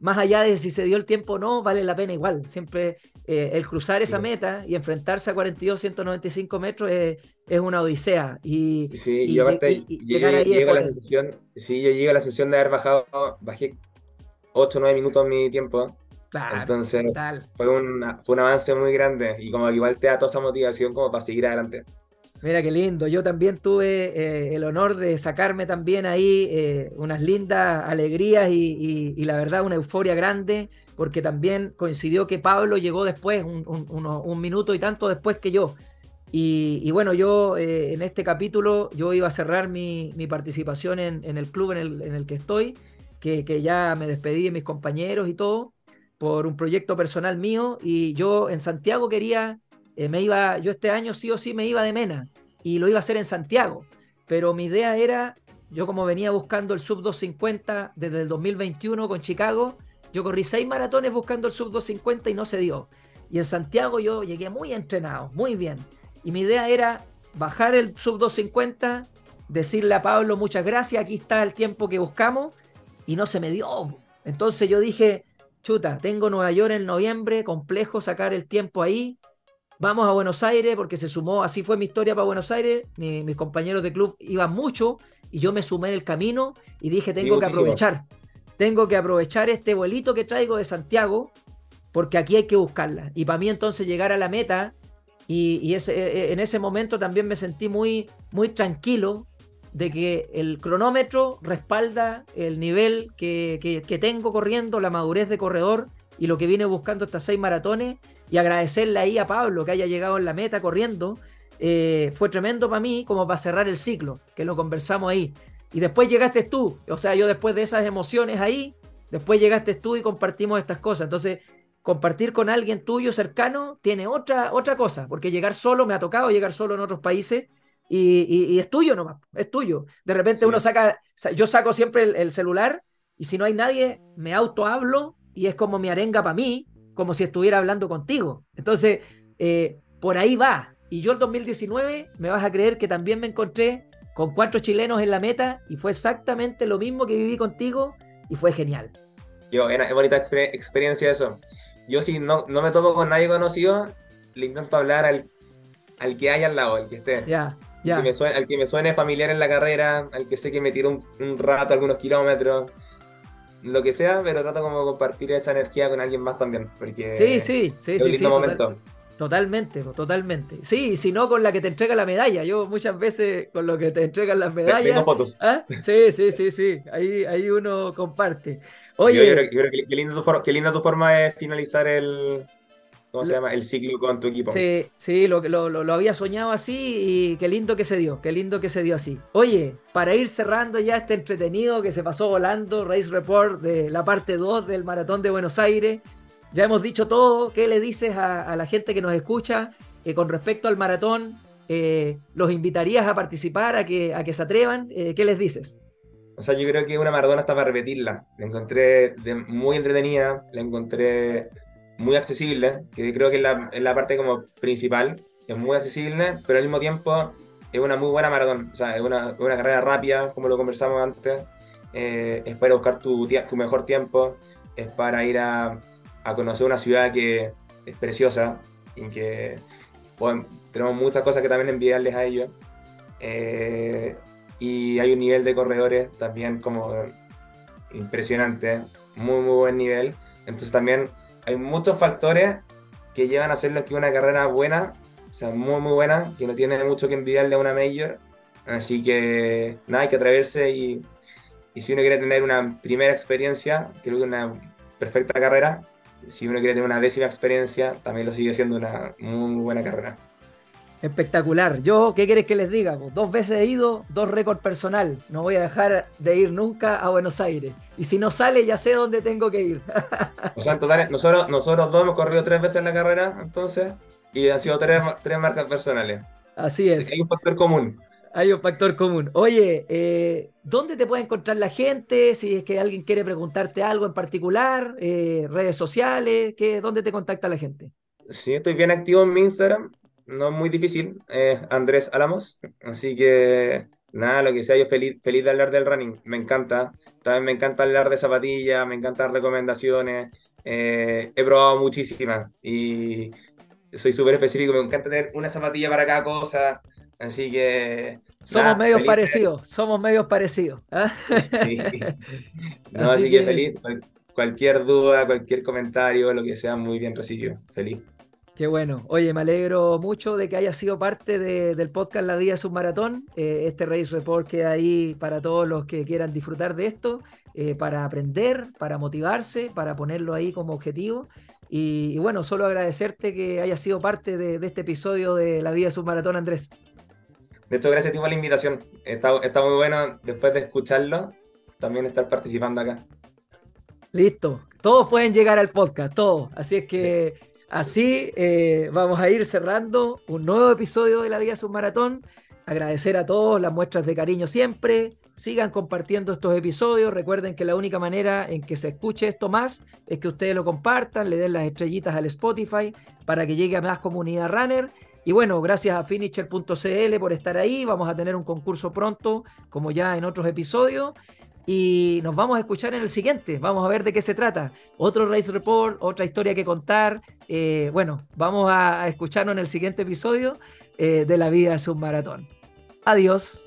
[SPEAKER 1] más allá de si se dio el tiempo o no, vale la pena igual. Siempre eh, el cruzar esa meta y enfrentarse a 42, 195 metros es, una odisea. Y,
[SPEAKER 2] sí, y, aparte, yo, llego a la sensación, sí, yo llego a la sensación de haber bajado, bajé 8 o 9 minutos mi tiempo.
[SPEAKER 1] Claro,
[SPEAKER 2] Entonces fue, un, fue un avance muy grande y como que igual te da toda esa motivación como para seguir adelante.
[SPEAKER 1] Mira qué lindo. Yo también tuve eh, el honor de sacarme también ahí eh, unas lindas alegrías y, la verdad una euforia grande, porque también coincidió que Pablo llegó después, un, minuto y tanto después que yo. Y, bueno, yo eh, en este capítulo yo iba a cerrar mi, participación en, el club en el, que estoy, que, ya me despedí de mis compañeros y todo, por un proyecto personal mío. Y yo en Santiago quería eh, me iba, yo este año sí o sí me iba de Mena. y lo iba a hacer en Santiago. Pero mi idea era, yo como venía buscando el sub 250 desde el 2021 con Chicago, yo corrí seis maratones buscando el sub 250 y no se dio. Y en Santiago yo llegué muy entrenado, muy bien. Y mi idea era bajar el sub 250, decirle a Pablo muchas gracias, aquí está el tiempo que buscamos, y no se me dio. Entonces yo dije, chuta, tengo Nueva York en noviembre, complejo sacar el tiempo ahí, vamos a Buenos Aires, porque se sumó, así fue mi historia para Buenos Aires, mis compañeros de club iban mucho, y yo me sumé en el camino y dije, tengo que aprovechar, tengo que aprovechar este vuelito que traigo de Santiago, porque aquí hay que buscarla. Y para mí entonces llegar a la meta, y, ese, e, e, en ese momento también me sentí muy, muy tranquilo de que el cronómetro respalda el nivel que, tengo corriendo, la madurez de corredor y lo que vine buscando estas seis maratones y agradecerle ahí a Pablo que haya llegado en la meta corriendo. Eh, fue tremendo para mí como para cerrar el ciclo, que lo conversamos ahí. Y después llegaste tú, o sea, yo después de esas emociones ahí, después llegaste tú y compartimos estas cosas. Entonces, compartir con alguien tuyo cercano tiene otra, otra cosa, porque llegar solo, me ha tocado llegar solo en otros países y, es tuyo nomás, es tuyo. De repente uno saca, yo saco siempre el, celular y si no hay nadie, me auto hablo y es como mi arenga para mí, como si estuviera hablando contigo. Entonces, eh, por ahí va. Y yo el 2019, me vas a creer que también me encontré con cuatro chilenos en la meta y fue exactamente lo mismo que viví contigo y fue genial.
[SPEAKER 2] Yo, es bonita experiencia eso yo si no, no me tomo con nadie conocido, le intento hablar al, al que hay al lado, al que esté.
[SPEAKER 1] Ya, ya.
[SPEAKER 2] Al, que me suene, familiar en la carrera, al que sé que me tiró un, rato, algunos kilómetros, lo que sea, pero trato como compartir esa energía con alguien más también. Porque
[SPEAKER 1] sí, sí, sí, sí. sí momento. Totalmente, totalmente. Sí, si no con la que te entrega la medalla. Yo muchas veces con lo que te entregan las medallas.
[SPEAKER 2] Tengo fotos.
[SPEAKER 1] ¿Ah? Sí, sí, sí, sí. Ahí, ahí uno comparte. Oye.
[SPEAKER 2] qué, linda tu, forma de finalizar el. ¿Cómo se llama? El ciclo con tu equipo.
[SPEAKER 1] Sí, sí, lo, lo, lo, había soñado así y qué lindo que se dio, qué lindo que se dio así. Oye, para ir cerrando ya este entretenido que se pasó volando, Race Report de la parte 2 del Maratón de Buenos Aires. Ya hemos dicho todo. ¿Qué le dices a, la gente que nos escucha eh, con respecto al maratón? Eh, ¿Los invitarías a participar, a que, se atrevan? Eh, ¿Qué les dices?
[SPEAKER 2] O sea, yo creo que una maratón está para repetirla. La encontré muy entretenida, la encontré muy accesible, que creo que es la, parte como principal. Es muy accesible, pero al mismo tiempo es una muy buena maratón. O sea, es una, carrera rápida, como lo conversamos antes. es para buscar tu mejor tiempo. Es para ir a, a conocer una ciudad que es preciosa y que tenemos muchas cosas que también enviarles a ellos. Eh, y hay un nivel de corredores también como impresionante, muy, muy buen nivel. Entonces también hay muchos factores que llevan a hacerlo que una carrera buena, o sea, muy, muy buena, que no tiene mucho que enviarle a una Major. Así que nada, hay que atreverse y, y si uno quiere tener una primera experiencia, creo que una perfecta carrera, si uno quiere tener una décima experiencia, también lo sigue siendo una muy buena carrera.
[SPEAKER 1] Espectacular. Yo, ¿qué quieres que les diga? Dos veces he ido, dos récords personal. No voy a dejar de ir nunca a Buenos Aires. Y si no sale, ya sé dónde tengo que ir.
[SPEAKER 2] o sea, en total, nosotros, nosotros dos hemos corrido tres veces en la carrera, entonces, y han sido tres, tres marcas personales.
[SPEAKER 1] Así es.
[SPEAKER 2] hay un factor común.
[SPEAKER 1] Hay un factor común. Oye, eh, ¿dónde te puede encontrar la gente? Si es que alguien quiere preguntarte algo en particular, eh, redes sociales, ¿qué, ¿dónde te contacta la gente?
[SPEAKER 2] Sí, estoy bien activo en mi Instagram, no es muy difícil, es Andrés Álamos, así que nada, lo que sea, yo feliz, feliz de hablar del running, me encanta, también me encanta hablar de zapatillas, me encantan recomendaciones, eh, he probado muchísimas y soy súper específico, me encanta tener una zapatilla para cada cosa, Así que.
[SPEAKER 1] Somos medios parecidos, somos medios parecidos. ¿ah?
[SPEAKER 2] No, así, que, feliz. Cualquier duda, cualquier comentario, lo que sea, muy bien recibido. Feliz.
[SPEAKER 1] Qué bueno. Oye, me alegro mucho de que haya sido parte del podcast La Vida Submaratón. Eh, este Race Report queda ahí para todos los que quieran disfrutar de esto, eh, para aprender, para motivarse, para ponerlo ahí como objetivo. Y, bueno, solo agradecerte que hayas sido parte de, de este episodio de La Vida Submaratón, Andrés.
[SPEAKER 2] De hecho, gracias a ti por la invitación. Está, está muy bueno después de escucharlo, también estar participando acá.
[SPEAKER 1] Listo. Todos pueden llegar al podcast, todos. Así es que así eh, vamos a ir cerrando un nuevo episodio de la Vida Submaratón. agradecer a todos las muestras de cariño siempre. Sigan compartiendo estos episodios. Recuerden que la única manera en que se escuche esto más es que ustedes lo compartan, le den las estrellitas al Spotify para que llegue a más comunidad runner. Y bueno, gracias a finisher.cl por estar ahí. Vamos a tener un concurso pronto, como ya en otros episodios. Y nos vamos a escuchar en el siguiente. Vamos a ver de qué se trata. Otro Race Report, otra historia que contar. Eh, bueno, vamos a, escucharnos en el siguiente episodio eh, de La vida es un maratón. Adiós.